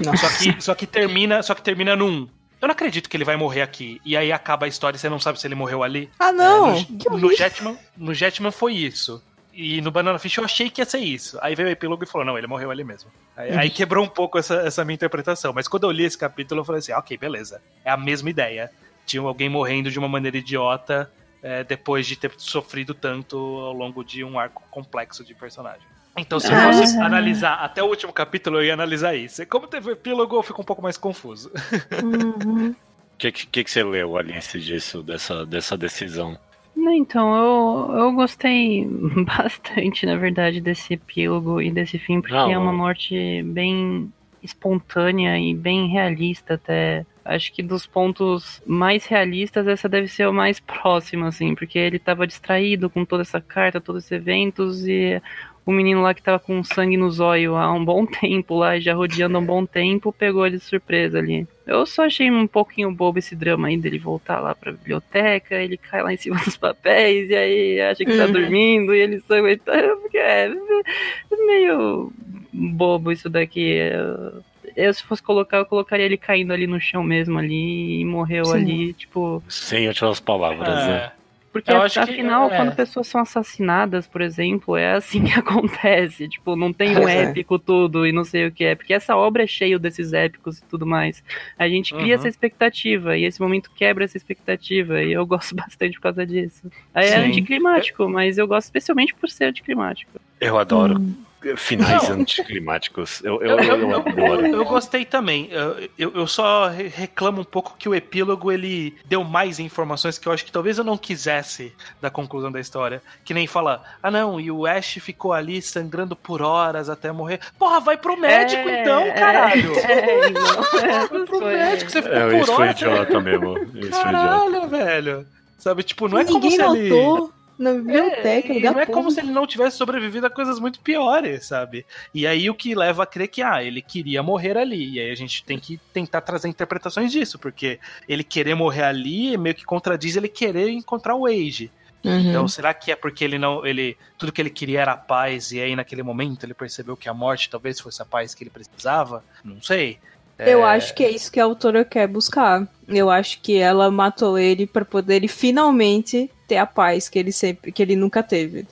Nossa. Só que, só que termina, só que termina num. Eu não acredito que ele vai morrer aqui. E aí acaba a história e você não sabe se ele morreu ali. Ah, não! É, no, no. Jetman, no Jetman foi isso. E no Banana Fish eu achei que ia ser isso. Aí veio o epílogo e falou: não, ele morreu ali mesmo. Aí, aí quebrou um pouco essa, essa minha interpretação. Mas quando eu li esse capítulo, eu falei assim: ah, ok, beleza. É a mesma ideia. Tinha alguém morrendo de uma maneira idiota é, depois de ter sofrido tanto ao longo de um arco complexo de personagem. Então, se eu fosse Ah. analisar até o último capítulo, eu ia analisar isso. E como teve o epílogo, eu fico um pouco mais confuso. Uhum. O que, que, que você leu, Alice, disso, dessa, dessa decisão? Não, então, eu, eu gostei bastante, na verdade, desse epílogo e desse fim, porque Ah, é uma morte bem espontânea e bem realista até. Acho que dos pontos mais realistas, essa deve ser o mais próximo, assim, porque ele tava distraído com toda essa carta, todos esses eventos, e o menino lá que tava com sangue no zóio há um bom tempo lá, já rodeando há um bom tempo, pegou ele de surpresa ali. Eu só achei um pouquinho bobo esse drama aí dele voltar lá pra biblioteca, ele cai lá em cima dos papéis, e aí acha que tá Uhum. dormindo, e ele sanguentando, porque é meio bobo isso daqui. Eu, eu, se fosse colocar, eu colocaria ele caindo ali no chão mesmo ali, e morreu Sim. ali, tipo... Sem outras palavras, né? Porque Eu acho que- afinal, é. quando pessoas são assassinadas, por exemplo, é assim que acontece. Tipo, não tem um é. épico tudo e não sei o que é. Porque essa obra é cheia desses épicos e tudo mais. A gente cria Uhum. essa expectativa e esse momento quebra essa expectativa. E eu gosto bastante por causa disso. Aí é Sim. anticlimático, mas eu gosto especialmente por ser anticlimático. Eu adoro. Finais não. anticlimáticos. Eu, eu, eu, eu, adoro. Eu, gostei também. Eu, eu só reclamo um pouco que o epílogo ele deu mais informações que eu acho que talvez eu não quisesse da conclusão da história. Que nem fala, ah não, e o Ash ficou ali sangrando por horas até morrer. Porra, vai pro médico é, então, caralho! É, é, não, vai pro médico, você ficou é, por isso horas. Foi idiota mesmo. Isso Caralho, velho. Sabe, tipo, não é Ninguém como se ele... Notou na biblioteca, é, não é como se ele não tivesse sobrevivido a coisas muito piores, sabe? E aí o que leva a crer que, ah, ele queria morrer ali. E aí a gente tem que tentar trazer interpretações disso, porque ele querer morrer ali meio que contradiz ele querer encontrar o Age. Uhum. Então, será que é porque ele não. ele Tudo que ele queria era a paz, e aí naquele momento ele percebeu que a morte talvez fosse a paz que ele precisava? Não sei. Eu é... acho que é isso que a autora quer buscar. Eu acho que ela matou ele para poder ele finalmente ter a paz que ele sempre que ele nunca teve.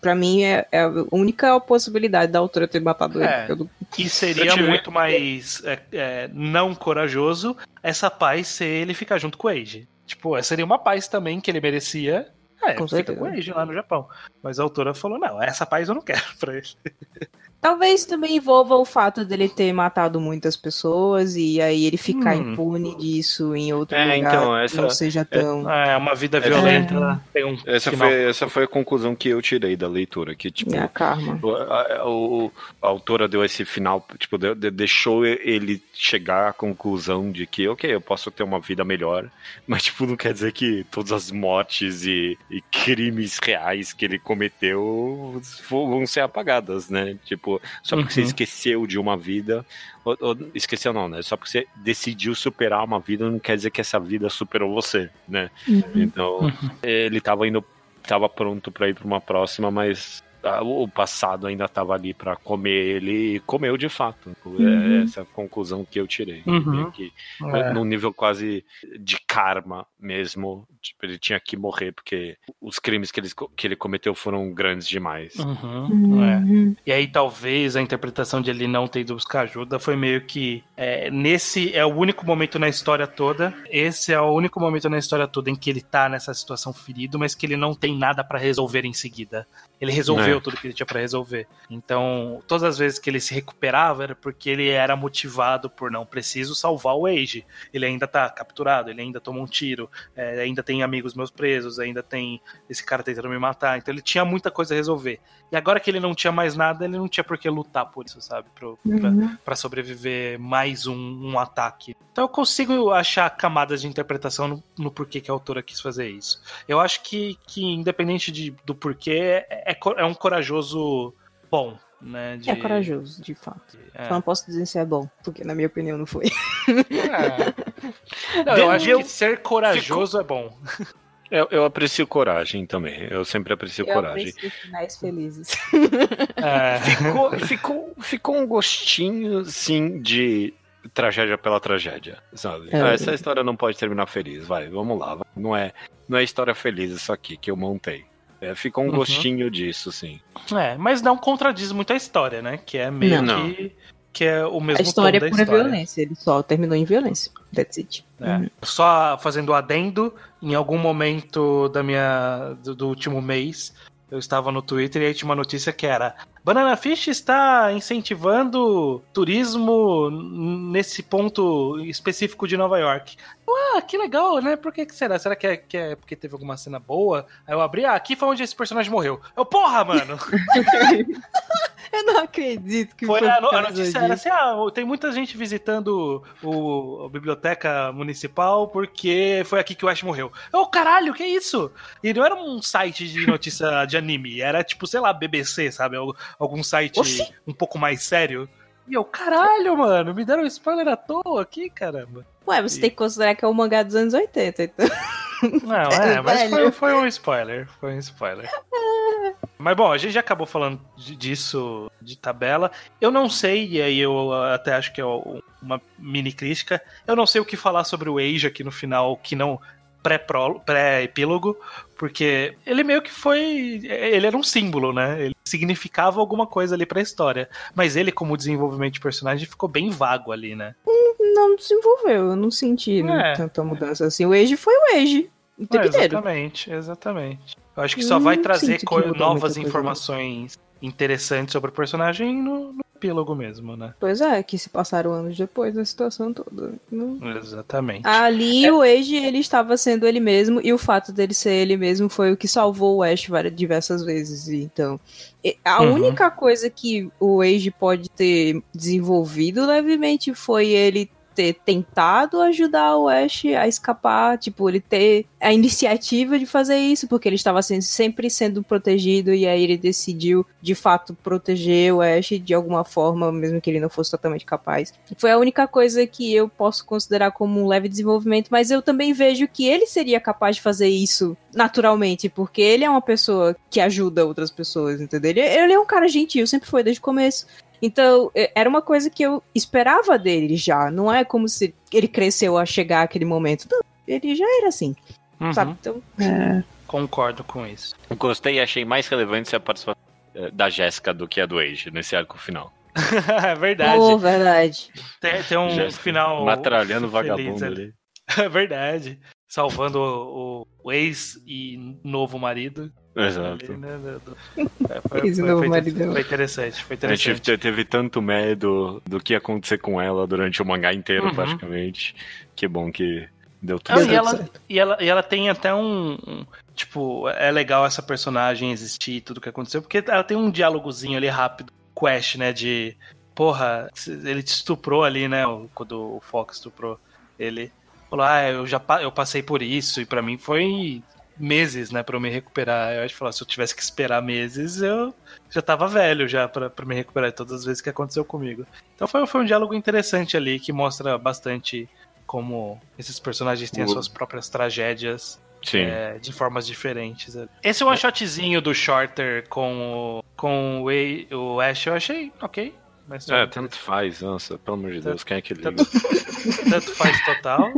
Para mim é, é, a única possibilidade da autora ter matado é, ele. E seria muito mais é, é, não corajoso essa paz ser ele ficar junto com o Age. Tipo, seria uma paz também que ele merecia. É, com fica certeza. com lá no Japão. Mas a autora falou: não, essa paz eu não quero pra ele. Talvez também envolva o fato dele ter matado muitas pessoas e aí ele ficar hum. impune disso em outro é, lugar então, essa, não seja é, tão... É, uma vida violenta. É. Um essa, foi, essa foi a conclusão que eu tirei da leitura, que tipo... É a karma. A, a, a autora deu esse final, tipo, de, de, deixou ele chegar à conclusão de que, ok, eu posso ter uma vida melhor, mas tipo, não quer dizer que todas as mortes e, e crimes reais que ele cometeu vão ser apagadas, né? Tipo, só porque uhum. você esqueceu de uma vida. Ou, ou, esqueceu não, né? Só porque você decidiu superar uma vida não quer dizer que essa vida superou você, né? Uhum. Então, uhum. ele tava indo. Tava pronto para ir para uma próxima, mas o passado ainda estava ali para comer ele e comeu de fato. É uhum. Essa é a conclusão que eu tirei. Uhum. Que, é. Num nível quase de karma mesmo. Tipo, ele tinha que morrer porque os crimes que ele, que ele cometeu foram grandes demais. Uhum. uhum. É. E aí talvez a interpretação de ele não ter ido buscar ajuda foi meio que é, nesse é o único momento na história toda. Esse é o único momento na história toda em que ele tá nessa situação ferido, mas que ele não tem nada para resolver em seguida. Ele resolveu é. tudo que ele tinha para resolver. Então, todas as vezes que ele se recuperava era porque ele era motivado por não preciso salvar o Age. Ele ainda tá capturado, ele ainda tomou um tiro, é, ainda tem amigos meus presos, ainda tem esse cara tentando me matar. Então ele tinha muita coisa a resolver. E agora que ele não tinha mais nada, ele não tinha por que lutar por isso, sabe? Pro, uhum. pra, sobreviver mais um, um, ataque. Então eu consigo achar camadas de interpretação no, no, porquê que a autora quis fazer isso. Eu acho que, que independente de, do porquê, é, é, é um corajoso bom. Né, de... É corajoso, de fato. É. Só não posso dizer se é bom, porque na minha opinião não foi. É. Não, eu acho que ser corajoso é bom. Eu, eu, aprecio coragem também. Eu sempre aprecio eu coragem. Aprecio finais felizes. É. Ficou, ficou, ficou um gostinho, sim, de tragédia pela tragédia, sabe? É. Ah, essa história não pode terminar feliz. Vai, vamos lá. Não é, não é história feliz isso aqui que eu montei. É, ficou um uhum. gostinho disso, sim. É, mas não contradiz muito a história, né? Que é meio não. que que é o mesmo A história é pura história. violência, ele só terminou em violência. That's it. É. Uhum. Só fazendo adendo, em algum momento da minha do, do, último mês, eu estava no Twitter e aí tinha uma notícia que era Banana Fish está incentivando turismo nesse ponto específico de Nova York. Ah, que legal, né? Por que, que será? Será que é, que é porque teve alguma cena boa? Aí eu abri, ah, aqui foi onde esse personagem morreu. Eu, porra, mano! eu não acredito que foi. foi a, a notícia disso. era assim: ah, tem muita gente visitando o, a biblioteca municipal porque foi aqui que o Ash morreu. Eu, caralho, que isso? E não era um site de notícia de anime, era tipo, sei lá, BBC, sabe? algum site Oxi. um pouco mais sério. E eu, caralho, mano, me deram spoiler à toa aqui, caramba. Ué, você e... tem que considerar que é o mangá dos anos 80, então. Não, é, mas foi, foi, um spoiler. Foi um spoiler. mas bom, a gente já acabou falando disso de tabela. Eu não sei, e aí eu até acho que é uma mini crítica. Eu não sei o que falar sobre o Age aqui no final, que não pré-epílogo, porque ele meio que foi. Ele era um símbolo, né? Ele significava alguma coisa ali pra história. Mas ele, como desenvolvimento de personagem, ficou bem vago ali, né? Não desenvolveu, eu não senti é. tanta mudança assim. O Age foi o Age. o tempo Ah, inteiro. exatamente, exatamente. Eu acho que só vai trazer novas informações interessantes sobre o personagem no, no epílogo mesmo, né? Pois é, que se passaram anos depois da situação toda. Não- Exatamente. Ali o Age ele estava sendo ele mesmo e o fato dele ser ele mesmo foi o que salvou o Ash várias diversas vezes. Então, a Uhum. única coisa que o Age pode ter desenvolvido levemente foi ele ter tentado ajudar o Ash a escapar, tipo, ele ter a iniciativa de fazer isso, porque ele estava sendo- sempre sendo protegido e aí ele decidiu, de fato, proteger o Ash de alguma forma, mesmo que ele não fosse totalmente capaz. Foi a única coisa que eu posso considerar como um leve desenvolvimento, mas eu também vejo que ele seria capaz de fazer isso naturalmente, porque ele é uma pessoa que ajuda outras pessoas, entendeu? Ele, ele é um cara gentil, sempre foi desde o começo. Então, é- era uma coisa que eu esperava dele já. Não é como se ele cresceu a chegar àquele momento. Não, ele já era assim, Uhum, sabe? Então, Concordo com isso. Gostei e achei mais relevante a participação eh, da Jéssica do que a do Age nesse arco final. é verdade. oh, verdade. Tem, tem um Jéssica final. Matralhando o vagabundo ali. ali. É verdade. Salvando o, o ex e novo marido. Exato. Ali, né, do- do- é, foi, Ex e foi- interessante, foi A gente interessante. te- teve tanto medo do que ia acontecer com ela durante o mangá inteiro, Uhum. praticamente. Que bom que deu tudo Ah, e, ela, certo. e, ela, e ela tem até um, um- Tipo, é legal essa personagem existir e tudo que aconteceu, porque ela tem um diálogozinho ali rápido Ash, né? De. Porra, ele te estuprou ali, né? Quando o Fox estuprou ele. Falou, ah, eu já eu passei por isso, e pra mim foi meses, né, pra eu me recuperar. Eu acho que falou, se eu tivesse que esperar meses, eu já tava velho já pra me recuperar de todas as vezes que aconteceu comigo. Então foi, foi um diálogo interessante ali que mostra bastante como esses personagens têm as suas próprias tragédias é, de formas diferentes. Esse one shotzinho do Shorter com o, com o, o Ash eu achei ok. Mas É, tanto faz, nossa, pelo amor de Deus, quem é que liga? tanto, tanto faz total.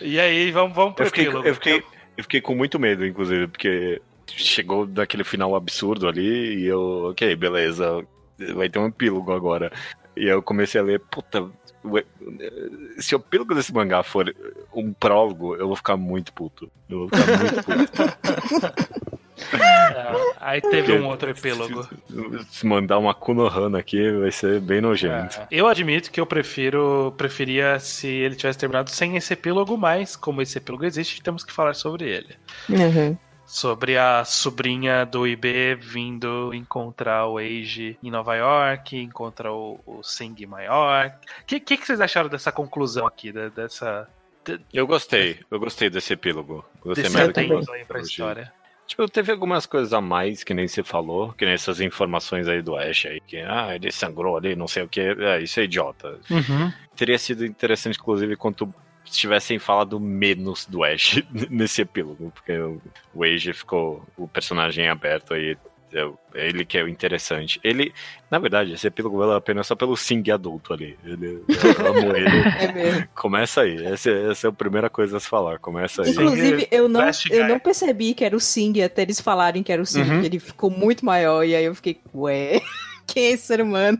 e aí, vamos, vamos pro Eu fiquei, epílogo. eu, fiquei, eu fiquei com muito medo, inclusive, porque chegou daquele final absurdo ali e eu, ok, beleza, vai ter um epílogo agora. E eu comecei a ler, puta, se o epílogo desse mangá for um prólogo, eu vou ficar muito puto. Eu vou ficar muito puto. É, aí teve um outro epílogo. Se mandar uma Kunohana aqui, vai ser bem nojento. É, eu admito que eu prefiro preferia se ele tivesse terminado sem esse epílogo, mas como esse epílogo existe, temos que falar sobre ele. Uhum. Sobre a sobrinha do IB vindo encontrar o Age em Nova York, encontra o, o Sing maior. O que, que, que vocês acharam dessa conclusão aqui, dessa Eu gostei, eu gostei desse epílogo. Gostei desse mais do que aí pra história? Tipo, teve algumas coisas a mais que nem você falou, que nem essas informações aí do Ash aí, que ah, ele sangrou ali, não sei o que, é, isso é idiota. Uhum. Teria sido interessante, inclusive, quanto se tivessem falado menos do Ash nesse epílogo, porque o, o Age ficou o personagem aberto aí. É é ele que é o interessante. Ele, na verdade, esse epílogo vale a pena só pelo Sing adulto ali. Ele, eu amo ele. É mesmo. Começa aí. Essa, é- essa é a primeira coisa a se falar. Começa aí. Inclusive, eu não, eu não percebi que era o Sing até eles falarem que era o Sing, Uhum. que ele ficou muito maior, e aí eu fiquei, ué, quem é esse ser humano?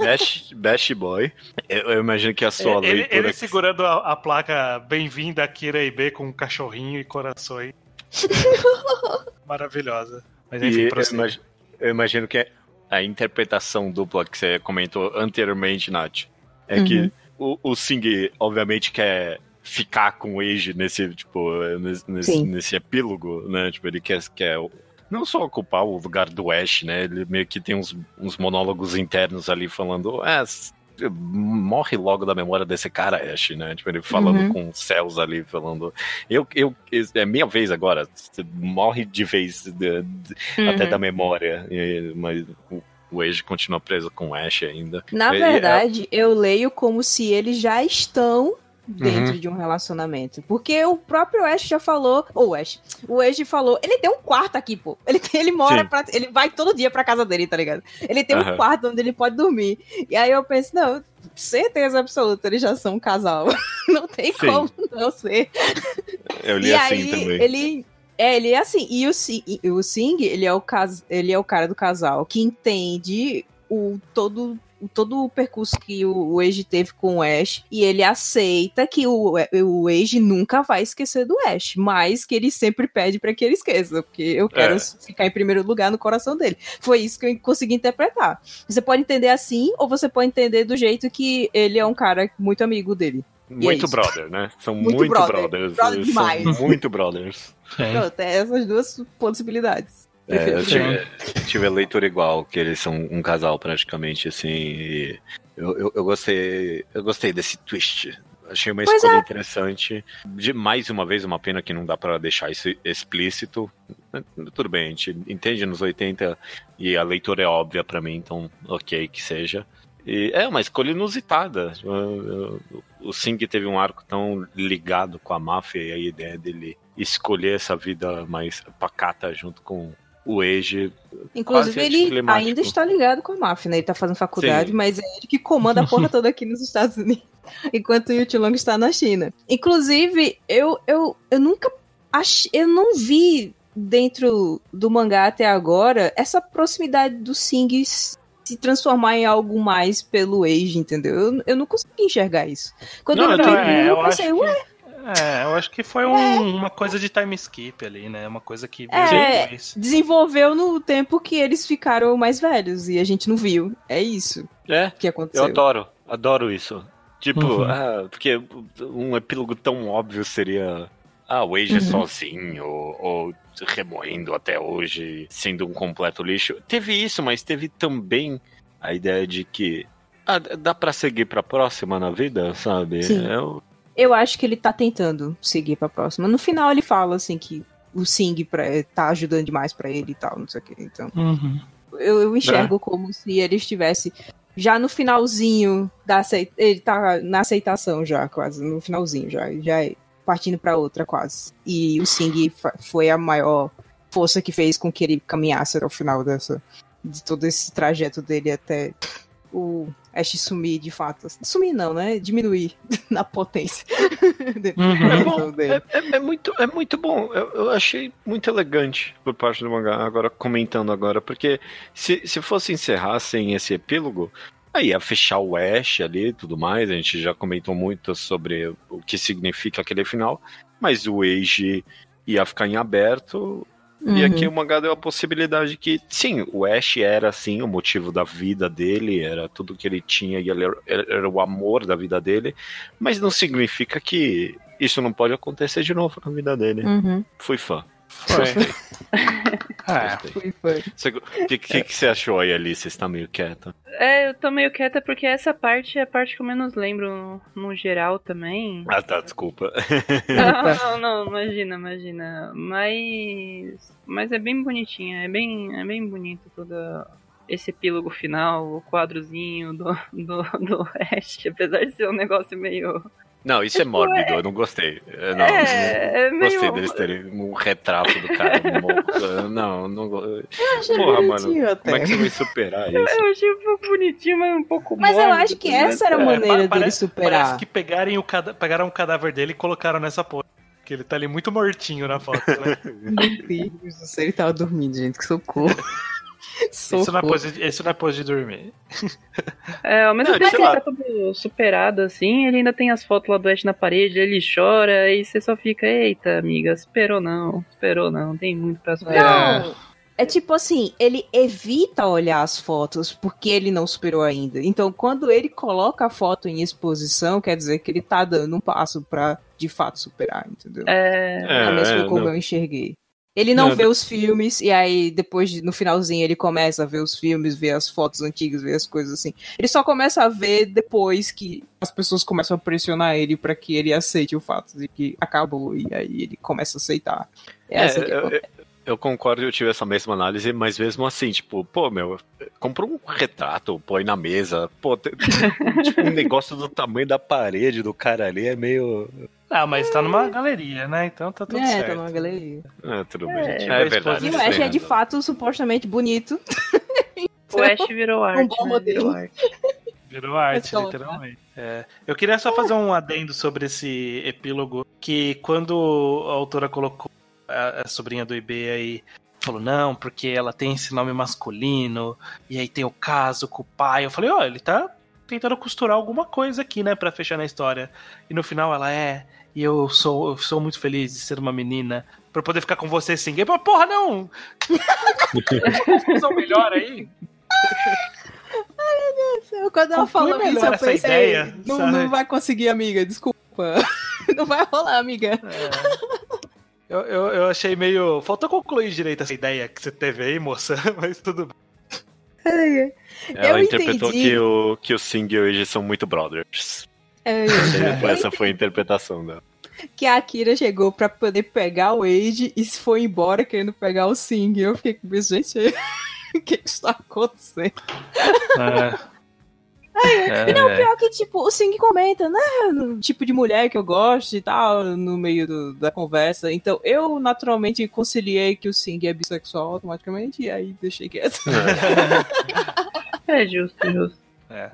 Bash, Bash Boy. Eu, eu imagino que a sua ele, leitura. ele segurando a, a placa Bem-vinda Kira IB com um cachorrinho e corações. Maravilhosa. Mas E enfim, eu, prossiga. imag- eu imagino que a interpretação dupla que você comentou anteriormente, Nath, é Uhum. que o, o Sing, obviamente, quer ficar com o Age nesse, tipo, nesse, nesse, epílogo, né? Tipo, ele quer, quer não só ocupar o lugar do Ash, né? Ele meio que tem uns, uns monólogos internos ali falando, é, morre logo da memória desse cara, Ash, né? Tipo, ele falando Uhum. com os céus ali, falando, eu, eu, é minha vez agora, você morre de vez, de- de- até Uhum. da memória, e- mas o, o Age continua preso com o Ash ainda. Na E- verdade, eu leio como se eles já estão Uhum. dentro de um relacionamento. Porque o próprio Ash já falou, ou Ash, o Ash falou, ele tem um quarto aqui, pô. Ele, tem, ele mora, pra, ele vai todo dia pra casa dele, tá ligado? Ele tem Aham. um quarto onde ele pode dormir. E aí eu penso, não, certeza absoluta, eles já são um casal. não tem Sim. como não ser. Eu li e assim aí, também. ele. É, ele é assim. E o, Sing, o Sing, ele é o, cas, ele é o cara do casal que entende o todo todo o percurso que o, o Age teve com o Ash e ele aceita que o, o Age nunca vai esquecer do Ash, mas que ele sempre pede para que ele esqueça, porque eu quero é. ficar em primeiro lugar no coração dele. Foi isso que eu consegui interpretar. Você pode entender assim ou você pode entender do jeito que ele é um cara muito amigo dele. Muito é brother, né? São muito, muito brother. brothers. Brother demais. São muito brothers. Pronto, é essas duas possibilidades. É, eu tive, tive, a leitura igual, que eles são um casal praticamente, assim. eu, eu, eu, gostei. Eu gostei desse twist. Achei uma pois escolha é. interessante. De mais uma vez, uma pena que não dá para deixar isso explícito. Tudo bem, a gente entende nos 80 e a leitura é óbvia para mim, então ok que seja. E é uma escolha inusitada. O Sing teve um arco tão ligado com a máfia e a ideia dele escolher essa vida mais pacata junto com o Age. Inclusive, ele ainda está ligado com a máfia, né? Ele tá fazendo faculdade, Sim. mas é ele que comanda a porra toda aqui nos Estados Unidos, enquanto o Yu Long está na China. Inclusive, eu, eu, eu nunca ach... eu não vi dentro do mangá até agora essa proximidade do Sing se transformar em algo mais pelo Age, entendeu? Eu, eu não consegui enxergar isso. Quando não, eu vi, é, eu, eu pensei, ué. Que... É, eu acho que foi um, é. uma coisa de time skip ali, né? Uma coisa que é, desenvolveu no tempo que eles ficaram mais velhos e a gente não viu. É isso é, que aconteceu. Eu adoro, adoro isso. Tipo, uhum. ah, porque um epílogo tão óbvio seria ah, o Age uhum. sozinho, ou, ou remoendo até hoje, sendo um completo lixo. Teve isso, mas teve também a ideia de que ah, dá para seguir pra próxima na vida, sabe? Sim. Eu... eu acho que ele tá tentando seguir pra próxima. No final ele fala assim que o Sing pra, tá ajudando demais para ele e tal, não sei o que. Então, uhum. eu, eu, enxergo é. como se ele estivesse já no finalzinho da aceita... ele tá na aceitação já, quase no finalzinho já, já é partindo para outra quase. E o Sing foi a maior força que fez com que ele caminhasse ao final dessa de todo esse trajeto dele até o Ash sumir de fato. Sumir não, né? Diminuir na potência. Uhum. É, bom, é, é, é, muito, é muito bom. Eu, eu, achei muito elegante por parte do mangá, agora comentando agora, porque se, se fosse encerrar sem esse epílogo, Aí ia fechar o Ash ali e tudo mais, a gente já comentou muito sobre o que significa aquele final, mas o Age ia ficar em aberto, uhum. e aqui o mangá deu a possibilidade que, sim, o Ash era, assim, o motivo da vida dele, era tudo que ele tinha, e ele era, era o amor da vida dele, mas não significa que isso não pode acontecer de novo na vida dele. Uhum. Fui fã. Foi. é. Foi, foi. O que, que, que, você achou aí, Alice? Você está meio quieta? É, eu tô meio quieta porque essa parte é a parte que eu menos lembro no, no geral também. Ah, tá, desculpa. Não, não, não, imagina, imagina. Mas. Mas é bem bonitinha, é bem, é bem bonito toda esse epílogo final, o quadrozinho do, do, do Ash, apesar de ser um negócio meio não, isso é mórbido, eu não gostei. Eu não, é, não é gostei meio... deles terem um retrato do cara Não, não. Porra, mano. Até. Como é que você vai superar isso? Eu achei um pouco bonitinho, mas um pouco Mas mórbido, eu acho que né? essa era a é, maneira é, dele superar. Parece que pegarem o cada... pegaram o cadáver dele e colocaram nessa porra. Que ele tá ali muito mortinho na foto, né? Meu Deus do céu, ele tava dormindo, gente, que socorro. Isso não, é pose de, isso não é pose de dormir. É, ao mesmo tempo que ele tá todo superado assim, ele ainda tem as fotos lá do Ash na parede, ele chora e você só fica, eita, amiga, esperou não, esperou não, tem muito pra superar. Não. É tipo assim, ele evita olhar as fotos porque ele não superou ainda. Então, quando ele coloca a foto em exposição, quer dizer que ele tá dando um passo pra de fato superar, entendeu? É, é, é mesmo como não. eu enxerguei. Ele não, não vê os filmes, e aí depois, no finalzinho, ele começa a ver os filmes, ver as fotos antigas, ver as coisas assim. Ele só começa a ver depois que as pessoas começam a pressionar ele para que ele aceite o fato de que acabou, e aí ele começa a aceitar. É, é eu, eu, eu, concordo, eu tive essa mesma análise, mas mesmo assim, tipo, pô, meu, compra um retrato, põe na mesa, pô, tem, tipo, um negócio do tamanho da parede do cara ali é meio. Ah, mas tá numa galeria, né? Então tá tudo é, certo. É, tá numa galeria. É, tudo bem. É, é verdade. E o Ash é de fato supostamente bonito. então, o Ash virou arte. Um bom né? modelo. Virou arte, virou arte literalmente. É. Eu queria só fazer um adendo sobre esse epílogo, que quando a autora colocou a, a sobrinha do IB aí falou, não, porque ela tem esse nome masculino, e aí tem o caso com o pai. Eu falei, ó, oh, ele tá tentando costurar alguma coisa aqui, né, para fechar na história. E no final ela é, e eu sou, eu sou muito feliz de ser uma menina, pra poder ficar com você sem game. Porra, não! São melhor aí? Ai, meu Deus do céu. Quando ela falou isso, eu pensei, ideia, não, não, vai conseguir, amiga, desculpa. não vai rolar, amiga. É. Eu, eu, eu, achei meio. Faltou concluir direito essa ideia que você teve aí, moça, mas tudo bem. Ela eu interpretou entendi. que o, que o Sing e o Eiji são muito brothers. É, essa foi a interpretação dela. Que a Akira chegou pra poder pegar o Age e se foi embora querendo pegar o Sing. Eu fiquei com gente, o que está acontecendo? É. É. Não, pior que, tipo, o Sing comenta, né? No tipo de mulher que eu gosto e tal, no meio do, da conversa. Então, eu naturalmente conciliei que o Sing é bissexual automaticamente, e aí deixei quieto. É, é justo, justo. É.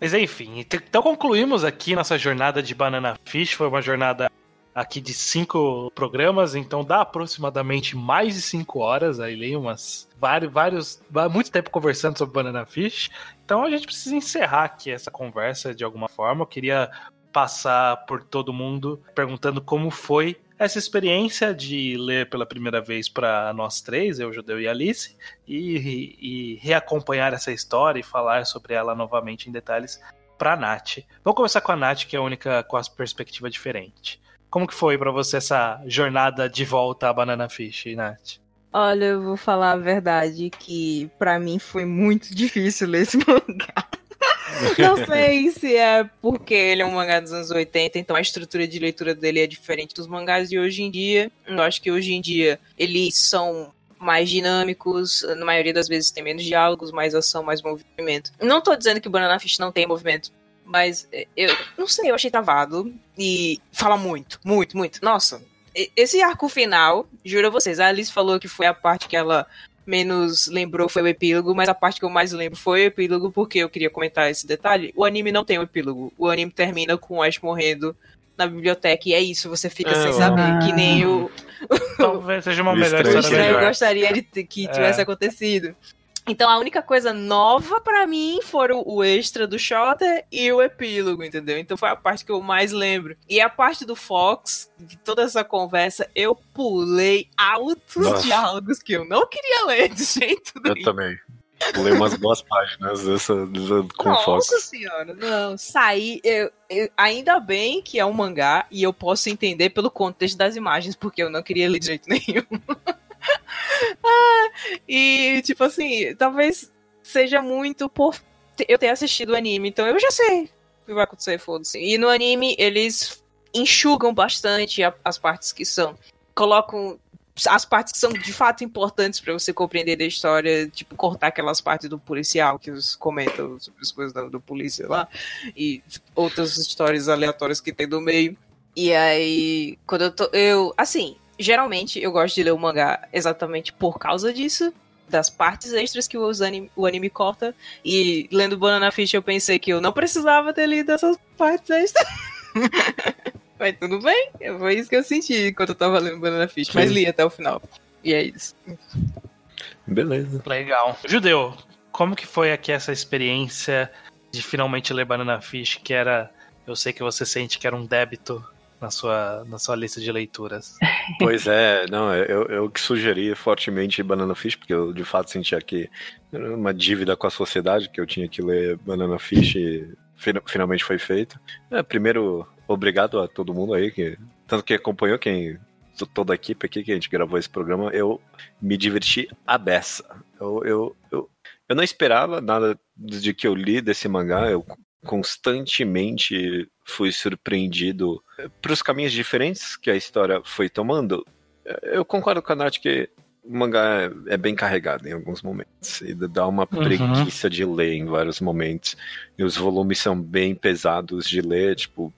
Mas enfim, então concluímos aqui nossa jornada de Banana Fish. Foi uma jornada aqui de cinco programas, então dá aproximadamente mais de cinco horas, aí leio umas vários, vários, muito tempo conversando sobre Banana Fish. Então a gente precisa encerrar aqui essa conversa de alguma forma. Eu queria passar por todo mundo perguntando como foi essa experiência de ler pela primeira vez para nós três, eu, Judeu e Alice, e, e, reacompanhar essa história e falar sobre ela novamente em detalhes para a Nath. Vamos começar com a Nath, que é a única com a perspectiva diferente. Como que foi para você essa jornada de volta à Banana Fish, Nath? Olha, eu vou falar a verdade que para mim foi muito difícil ler esse mangá. Não sei se é porque ele é um mangá dos anos 80, então a estrutura de leitura dele é diferente dos mangás de hoje em dia. Eu acho que hoje em dia eles são mais dinâmicos, na maioria das vezes tem menos diálogos, mais ação, mais movimento. Não tô dizendo que Banana Fish não tem movimento, mas é, eu não sei, eu achei travado. E fala muito, muito, muito. Nossa, esse arco final, juro a vocês, a Alice falou que foi a parte que ela menos lembrou foi o epílogo, mas a parte que eu mais lembro foi o epílogo, porque eu queria comentar esse detalhe. O anime não tem um epílogo. O anime termina com o Ash morrendo na biblioteca, e é isso, você fica é, sem saber, ah. que nem o. Talvez seja uma melhor história. Eu gostaria de que tivesse é. acontecido. Então a única coisa nova para mim foram o extra do Shota e o epílogo, entendeu? Então foi a parte que eu mais lembro. E a parte do Fox, de toda essa conversa, eu pulei altos Nossa. diálogos que eu não queria ler de jeito nenhum. Eu também. Pulei umas boas páginas dessa, dessa com Nossa Fox. Nossa senhora, não. Saí. Eu, eu, ainda bem que é um mangá e eu posso entender pelo contexto das imagens, porque eu não queria ler de jeito nenhum. e, tipo assim, talvez seja muito por eu ter assistido o anime, então eu já sei o que vai acontecer, foda-se. E no anime, eles enxugam bastante a, as partes que são. Colocam as partes que são de fato importantes para você compreender a história, tipo, cortar aquelas partes do policial que os comentam sobre as coisas do polícia lá, e outras histórias aleatórias que tem do meio. E aí, quando eu tô. Eu. Assim, geralmente eu gosto de ler o mangá exatamente por causa disso, das partes extras que anime, o anime corta. E lendo Banana Fish eu pensei que eu não precisava ter lido essas partes extras. Mas tudo bem, foi isso que eu senti enquanto eu tava lendo Banana Fish. Sim. Mas li até o final. E é isso. Beleza. Legal. Judeu, como que foi aqui essa experiência de finalmente ler Banana Fish, que era. Eu sei que você sente que era um débito na sua, na sua lista de leituras. Pois é, não, eu, eu que sugeri fortemente Banana Fish, porque eu de fato sentia que uma dívida com a sociedade, que eu tinha que ler Banana Fish e finalmente foi feito. É, primeiro, obrigado a todo mundo aí, que tanto que acompanhou quem toda a equipe aqui que a gente gravou esse programa, eu me diverti a beça. Eu, eu, eu, eu não esperava nada de que eu li desse mangá, eu constantemente fui surpreendido eh, para os caminhos diferentes que a história foi tomando. Eh, eu concordo com a Nath que o mangá é, bem carregado em alguns momentos e dá uma uhum. preguiça de ler em vários momentos. E os volumes são bem pesados de ler, tipo,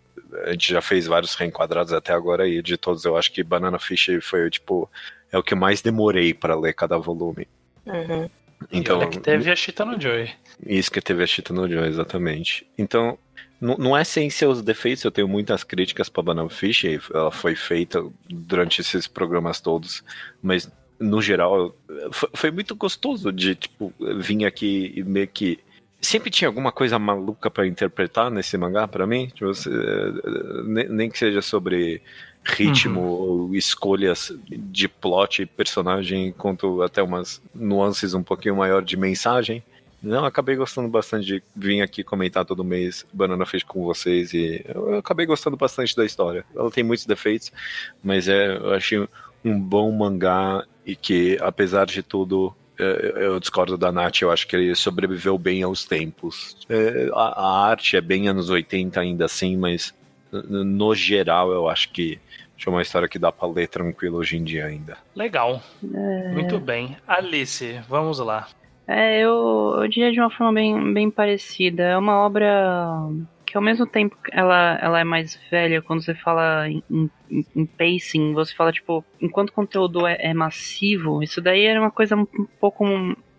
a gente já fez vários reenquadrados até agora e de todos eu acho que Banana Fish foi tipo é o que mais demorei para ler cada volume. Uhum. Então, e que teve a Chita no Joy. Isso que teve a Chita no Joy, exatamente. Então, não é sem seus defeitos, eu tenho muitas críticas para Banana Fish, ela foi feita durante esses programas todos, mas no geral, foi, foi muito gostoso de, tipo, vir aqui e meio que sempre tinha alguma coisa maluca para interpretar nesse mangá para mim, tipo, nem que seja sobre ritmo uhum. ou escolhas de plot e personagem, quanto até umas nuances um pouquinho maior de mensagem. Não, acabei gostando bastante de vir aqui comentar todo mês Banana Fish com vocês e eu acabei gostando bastante da história. Ela tem muitos defeitos, mas é, eu achei um bom mangá e que, apesar de tudo, é, eu discordo da Nath, eu acho que ele sobreviveu bem aos tempos. É, a, arte é bem anos 80 ainda assim, mas no geral eu acho que é uma história que dá pra ler tranquilo hoje em dia ainda. Legal. É... Muito bem. Alice, vamos lá. É, eu, eu diria de uma forma bem, bem parecida. É uma obra que ao mesmo tempo ela, ela é mais velha, quando você fala em, em, em pacing, você fala, tipo, enquanto o conteúdo é, é, massivo, isso daí era uma coisa um pouco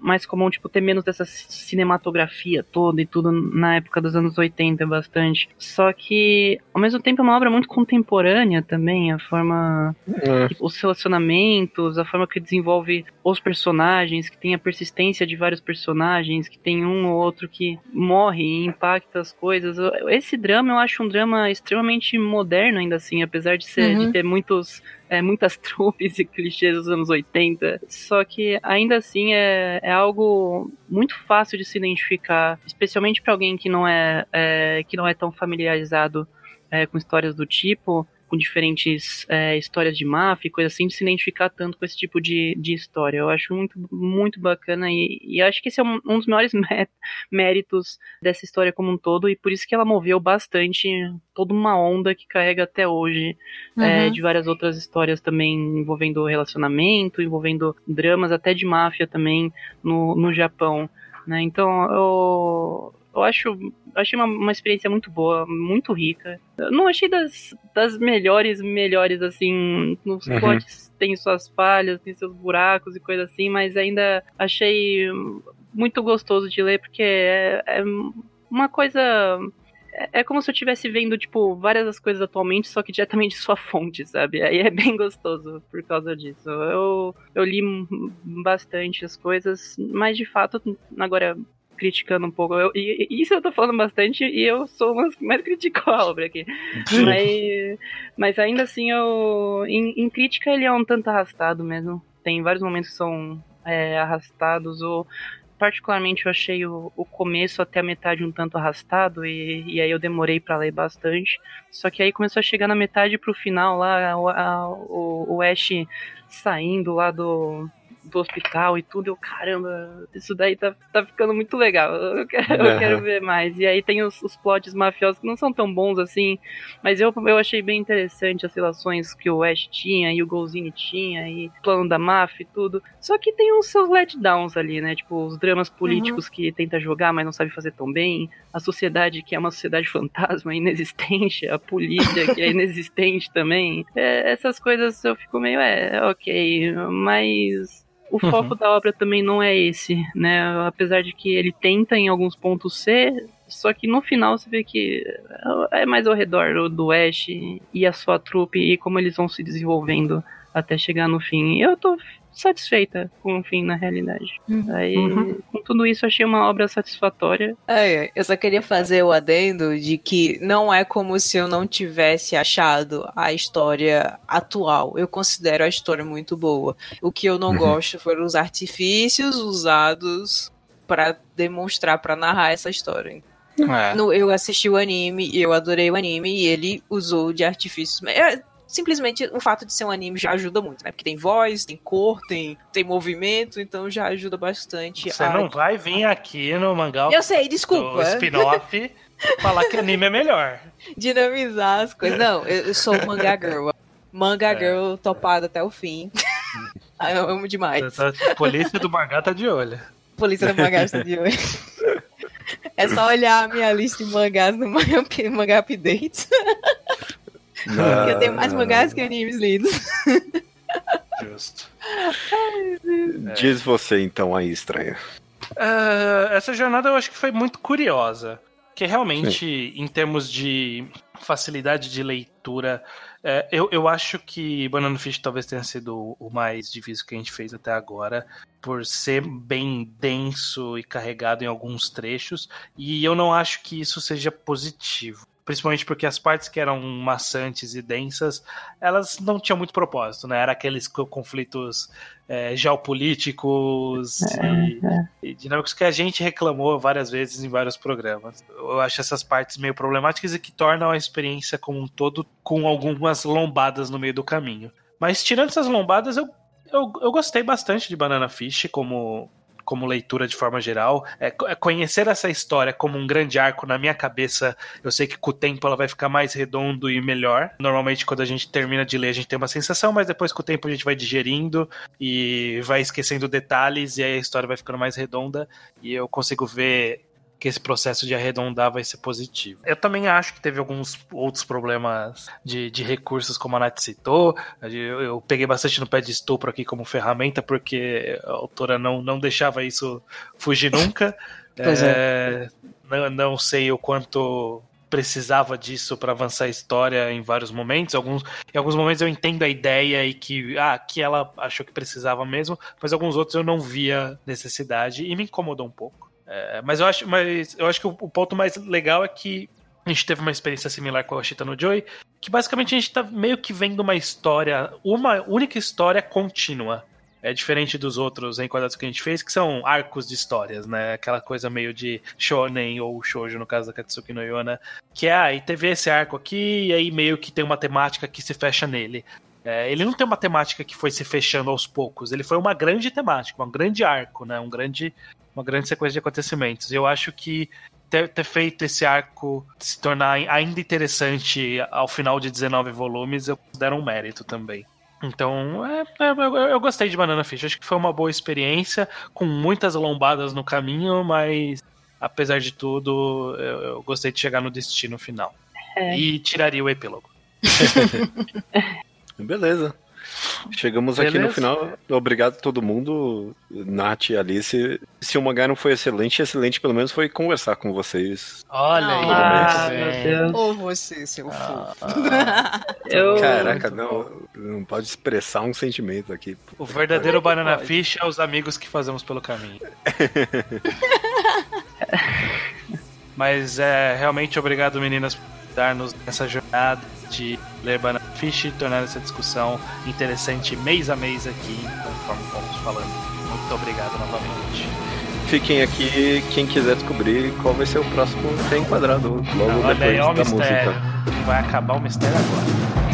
mais comum, tipo, ter menos dessa cinematografia toda e tudo na época dos anos 80 bastante. Só que, ao mesmo tempo, é uma obra muito contemporânea também, a forma. É. os relacionamentos, a forma que desenvolve os personagens, que tem a persistência de vários personagens, que tem um ou outro que morre e impacta as coisas. Esse drama eu acho um drama extremamente moderno, ainda assim, apesar de ser uhum. de ter muitos é, muitas tropes e clichês dos anos 80. Só que ainda assim é, é algo muito fácil de se identificar, especialmente para alguém que não é, é, que não é tão familiarizado é, com histórias do tipo com diferentes é, histórias de máfia e coisa assim, de se identificar tanto com esse tipo de, de história. Eu acho muito, muito bacana e, e acho que esse é um, um dos maiores méritos dessa história como um todo e por isso que ela moveu bastante toda uma onda que carrega até hoje é, uhum. é, de várias outras histórias também envolvendo relacionamento, envolvendo dramas até de máfia também no, no Japão. Né? Então eu eu acho achei uma, uma experiência muito boa, muito rica. Eu não achei das, das melhores, melhores, assim, nos uhum. plots tem suas falhas, tem seus buracos e coisa assim, mas ainda achei muito gostoso de ler, porque é, é uma coisa é, é como se eu estivesse vendo, tipo, várias das coisas atualmente, só que diretamente de sua fonte, sabe? Aí é bem gostoso por causa disso. Eu, eu li bastante as coisas, mas de fato, agora criticando um pouco. Eu, e, isso eu tô falando bastante e eu sou uma que mais criticou a obra aqui. Mas, mas ainda assim, eu, em, em, crítica ele é um tanto arrastado mesmo. Tem vários momentos que são é, arrastados. Ou, particularmente eu achei o, o, começo até a metade um tanto arrastado e, e aí eu demorei para ler bastante. Só que aí começou a chegar na metade pro final lá, o, a, o, o Ash saindo lá do do hospital e tudo. Eu, caramba, isso daí tá, tá ficando muito legal. Eu quero, uhum. eu quero ver mais. E aí tem os, os plots mafiosos que não são tão bons assim, mas eu, eu achei bem interessante as relações que o Ash tinha e o Golzini tinha, e o plano da máfia e tudo. Só que tem os seus letdowns ali, né? Tipo, os dramas políticos uhum. que tenta jogar, mas não sabe fazer tão bem. A sociedade que é uma sociedade fantasma, inexistente. A polícia que é inexistente também. É, essas coisas eu fico meio, é, ok, mas o uhum. foco da obra também não é esse, né? Apesar de que ele tenta em alguns pontos ser, só que no final você vê que é mais ao redor do Ash e a sua trupe e como eles vão se desenvolvendo até chegar no fim. Eu tô satisfeita com o fim, na realidade. Uhum. Aí, uhum. com tudo isso, achei uma obra satisfatória. É, eu só queria fazer o adendo de que não é como se eu não tivesse achado a história atual. Eu considero a história muito boa. O que eu não uhum. gosto foram os artifícios usados para demonstrar, para narrar essa história. É. No, eu assisti o anime e eu adorei o anime e ele usou de artifícios. É, simplesmente o fato de ser um anime já ajuda muito, né? Porque tem voz, tem cor, tem, tem movimento, então já ajuda bastante. Você a... não vai vir aqui no mangá. Eu sei, desculpa. spin-off falar que anime é melhor. Dinamizar as coisas. Não, eu sou mangá girl. Manga é. girl topada até o fim. eu amo demais. A polícia do mangá tá de olho. Polícia do mangá está de olho. É só olhar a minha lista de mangás no Manga Update. Eu tenho mais mangás que animes lidos. Justo. Diz você então aí, estranha. Uh, essa jornada eu acho que foi muito curiosa. Que realmente, Sim. em termos de facilidade de leitura, É, eu, eu acho que Banana Fish talvez tenha sido o mais difícil que a gente fez até agora, por ser bem denso e carregado em alguns trechos, e eu não acho que isso seja positivo principalmente porque as partes que eram maçantes e densas, elas não tinham muito propósito, né? Era aqueles conflitos é, geopolíticos é, e, é. e, dinâmicos que a gente reclamou várias vezes em vários programas. Eu acho essas partes meio problemáticas e que tornam a experiência como um todo com algumas lombadas no meio do caminho. Mas tirando essas lombadas, eu, eu, eu gostei bastante de Banana Fish como como leitura de forma geral. É, é, conhecer essa história como um grande arco na minha cabeça, eu sei que com o tempo ela vai ficar mais redondo e melhor. Normalmente, quando a gente termina de ler, a gente tem uma sensação, mas depois com o tempo a gente vai digerindo e vai esquecendo detalhes, e aí a história vai ficando mais redonda. E eu consigo ver que esse processo de arredondar vai ser positivo. Eu também acho que teve alguns outros problemas de, de recursos, como a Nath citou. Eu, eu, peguei bastante no pé de estupro aqui como ferramenta, porque a autora não, não deixava isso fugir nunca. pois é. é. Não, não sei o quanto precisava disso para avançar a história em vários momentos. Alguns, em alguns momentos eu entendo a ideia e que, ah, que ela achou que precisava mesmo, mas alguns outros eu não via necessidade e me incomodou um pouco. É, mas eu acho, mas eu acho que o, ponto mais legal é que a gente teve uma experiência similar com a Shita no Joy, que basicamente a gente tá meio que vendo uma história, uma única história contínua. É diferente dos outros enquadrados que a gente fez, que são arcos de histórias, né? Aquela coisa meio de shonen ou shoujo, no caso da Katsuki no Yona, que é, ah, e teve esse arco aqui, e aí meio que tem uma temática que se fecha nele. É, ele não tem uma temática que foi se fechando aos poucos, ele foi uma grande temática, um grande arco, né? Um grande uma grande sequência de acontecimentos. Eu acho que ter, ter, feito esse arco se tornar ainda interessante ao final de 19 volumes, eu considero um mérito também. Então, é, é, eu, eu, gostei de Banana Fish. Acho que foi uma boa experiência, com muitas lombadas no caminho, mas apesar de tudo, eu, eu gostei de chegar no destino final. É. E tiraria o epílogo. Beleza. Chegamos Beleza. aqui no final. Obrigado a todo mundo, Nath e Alice. Se o mangá não foi excelente, excelente pelo menos foi conversar com vocês. Olha aí. Ah, meu Deus. Ou você, seu ah, fofo. eu... Caraca, não, não pode expressar um sentimento aqui. O verdadeiro Banana Fish é os amigos que fazemos pelo caminho. Mas é realmente obrigado, meninas, por dar-nos essa jornada de ler Banana Fish, tornar essa discussão interessante mês a mês aqui, conforme vamos falando. Muito obrigado novamente. Fiquem aqui, quem quiser descobrir qual vai ser o próximo reenquadrado logo Olha depois aí, da mistério. música. Vai acabar o mistério agora.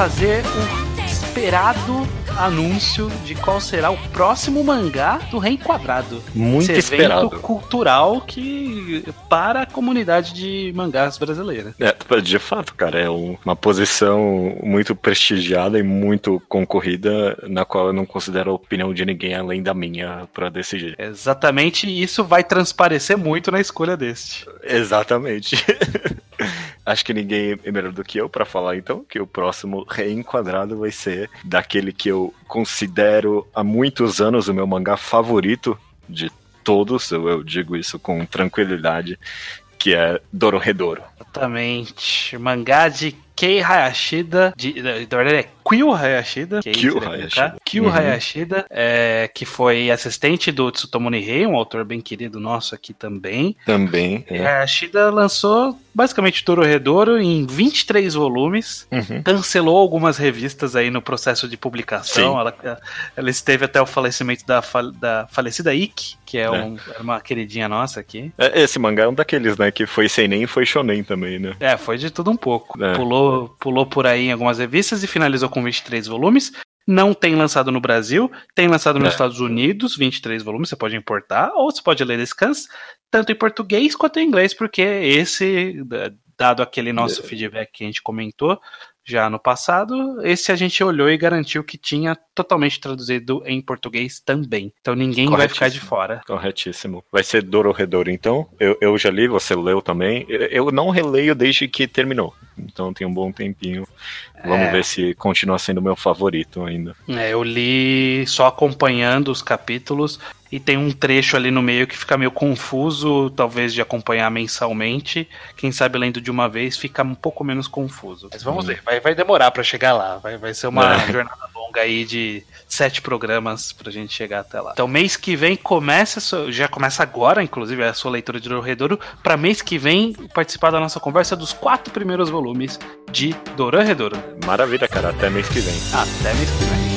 Fazer o esperado anúncio de qual será o próximo mangá do Reenquadrado. Muito Esse esperado. evento cultural que para a comunidade de mangás brasileira. É, de fato, cara, é uma posição muito prestigiada e muito concorrida, na qual eu não considero a opinião de ninguém além da minha para decidir. Exatamente, e isso vai transparecer muito na escolha deste. Exatamente. Acho que ninguém é melhor do que eu para falar então que o próximo reenquadrado vai ser daquele que eu considero há muitos anos o meu mangá favorito de todos, eu, eu digo isso com tranquilidade, que é Dororedoro. Exatamente. Mangá de Kei Hayashida, de, de, de, é Kyo Hayashida. Kyo Hayashida. Kyo uhum. Hayashida, é, que foi assistente do Tsutomu Nihei, um autor bem querido nosso aqui também. Também. É. Hayashida lançou basicamente Dororedoro em 23 volumes, uhum. cancelou algumas revistas aí no processo de publicação. Ela, ela, esteve até o falecimento da, da falecida Ikki, que é, é. Um, uma queridinha nossa aqui. É, esse mangá é um daqueles, né, que foi sem nem e foi shonen também, né? É, foi de tudo um pouco. É. Pulou, pulou por aí em algumas revistas e finalizou com 23 volumes. Não tem lançado no Brasil, tem lançado nos é. Estados Unidos, 23 volumes, você pode importar, ou você pode ler Descanse, tanto em português quanto em inglês, porque esse, dado aquele nosso é. feedback que a gente comentou, já no passado. Esse a gente olhou e garantiu que tinha totalmente traduzido em português também. Então ninguém vai ficar de fora. Corretíssimo. Vai ser Dororedor, então. Eu, eu já li, você leu também. Eu não releio desde que terminou. Então tem um bom tempinho. Vamos é. ver se continua sendo meu favorito ainda. É, eu li só acompanhando os capítulos e tem um trecho ali no meio que fica meio confuso, talvez de acompanhar mensalmente. Quem sabe lendo de uma vez fica um pouco menos confuso. Mas vamos hum. ver, vai, vai demorar para chegar lá. Vai, vai ser uma é. jornada longa aí de sete programas pra gente chegar até lá. Então mês que vem começa, já começa agora, inclusive, a sua leitura de Dorredouro, para mês que vem participar da nossa conversa dos quatro primeiros volumes de Dorredouro. Maravilha, cara. Até mês que vem. Até mês que vem.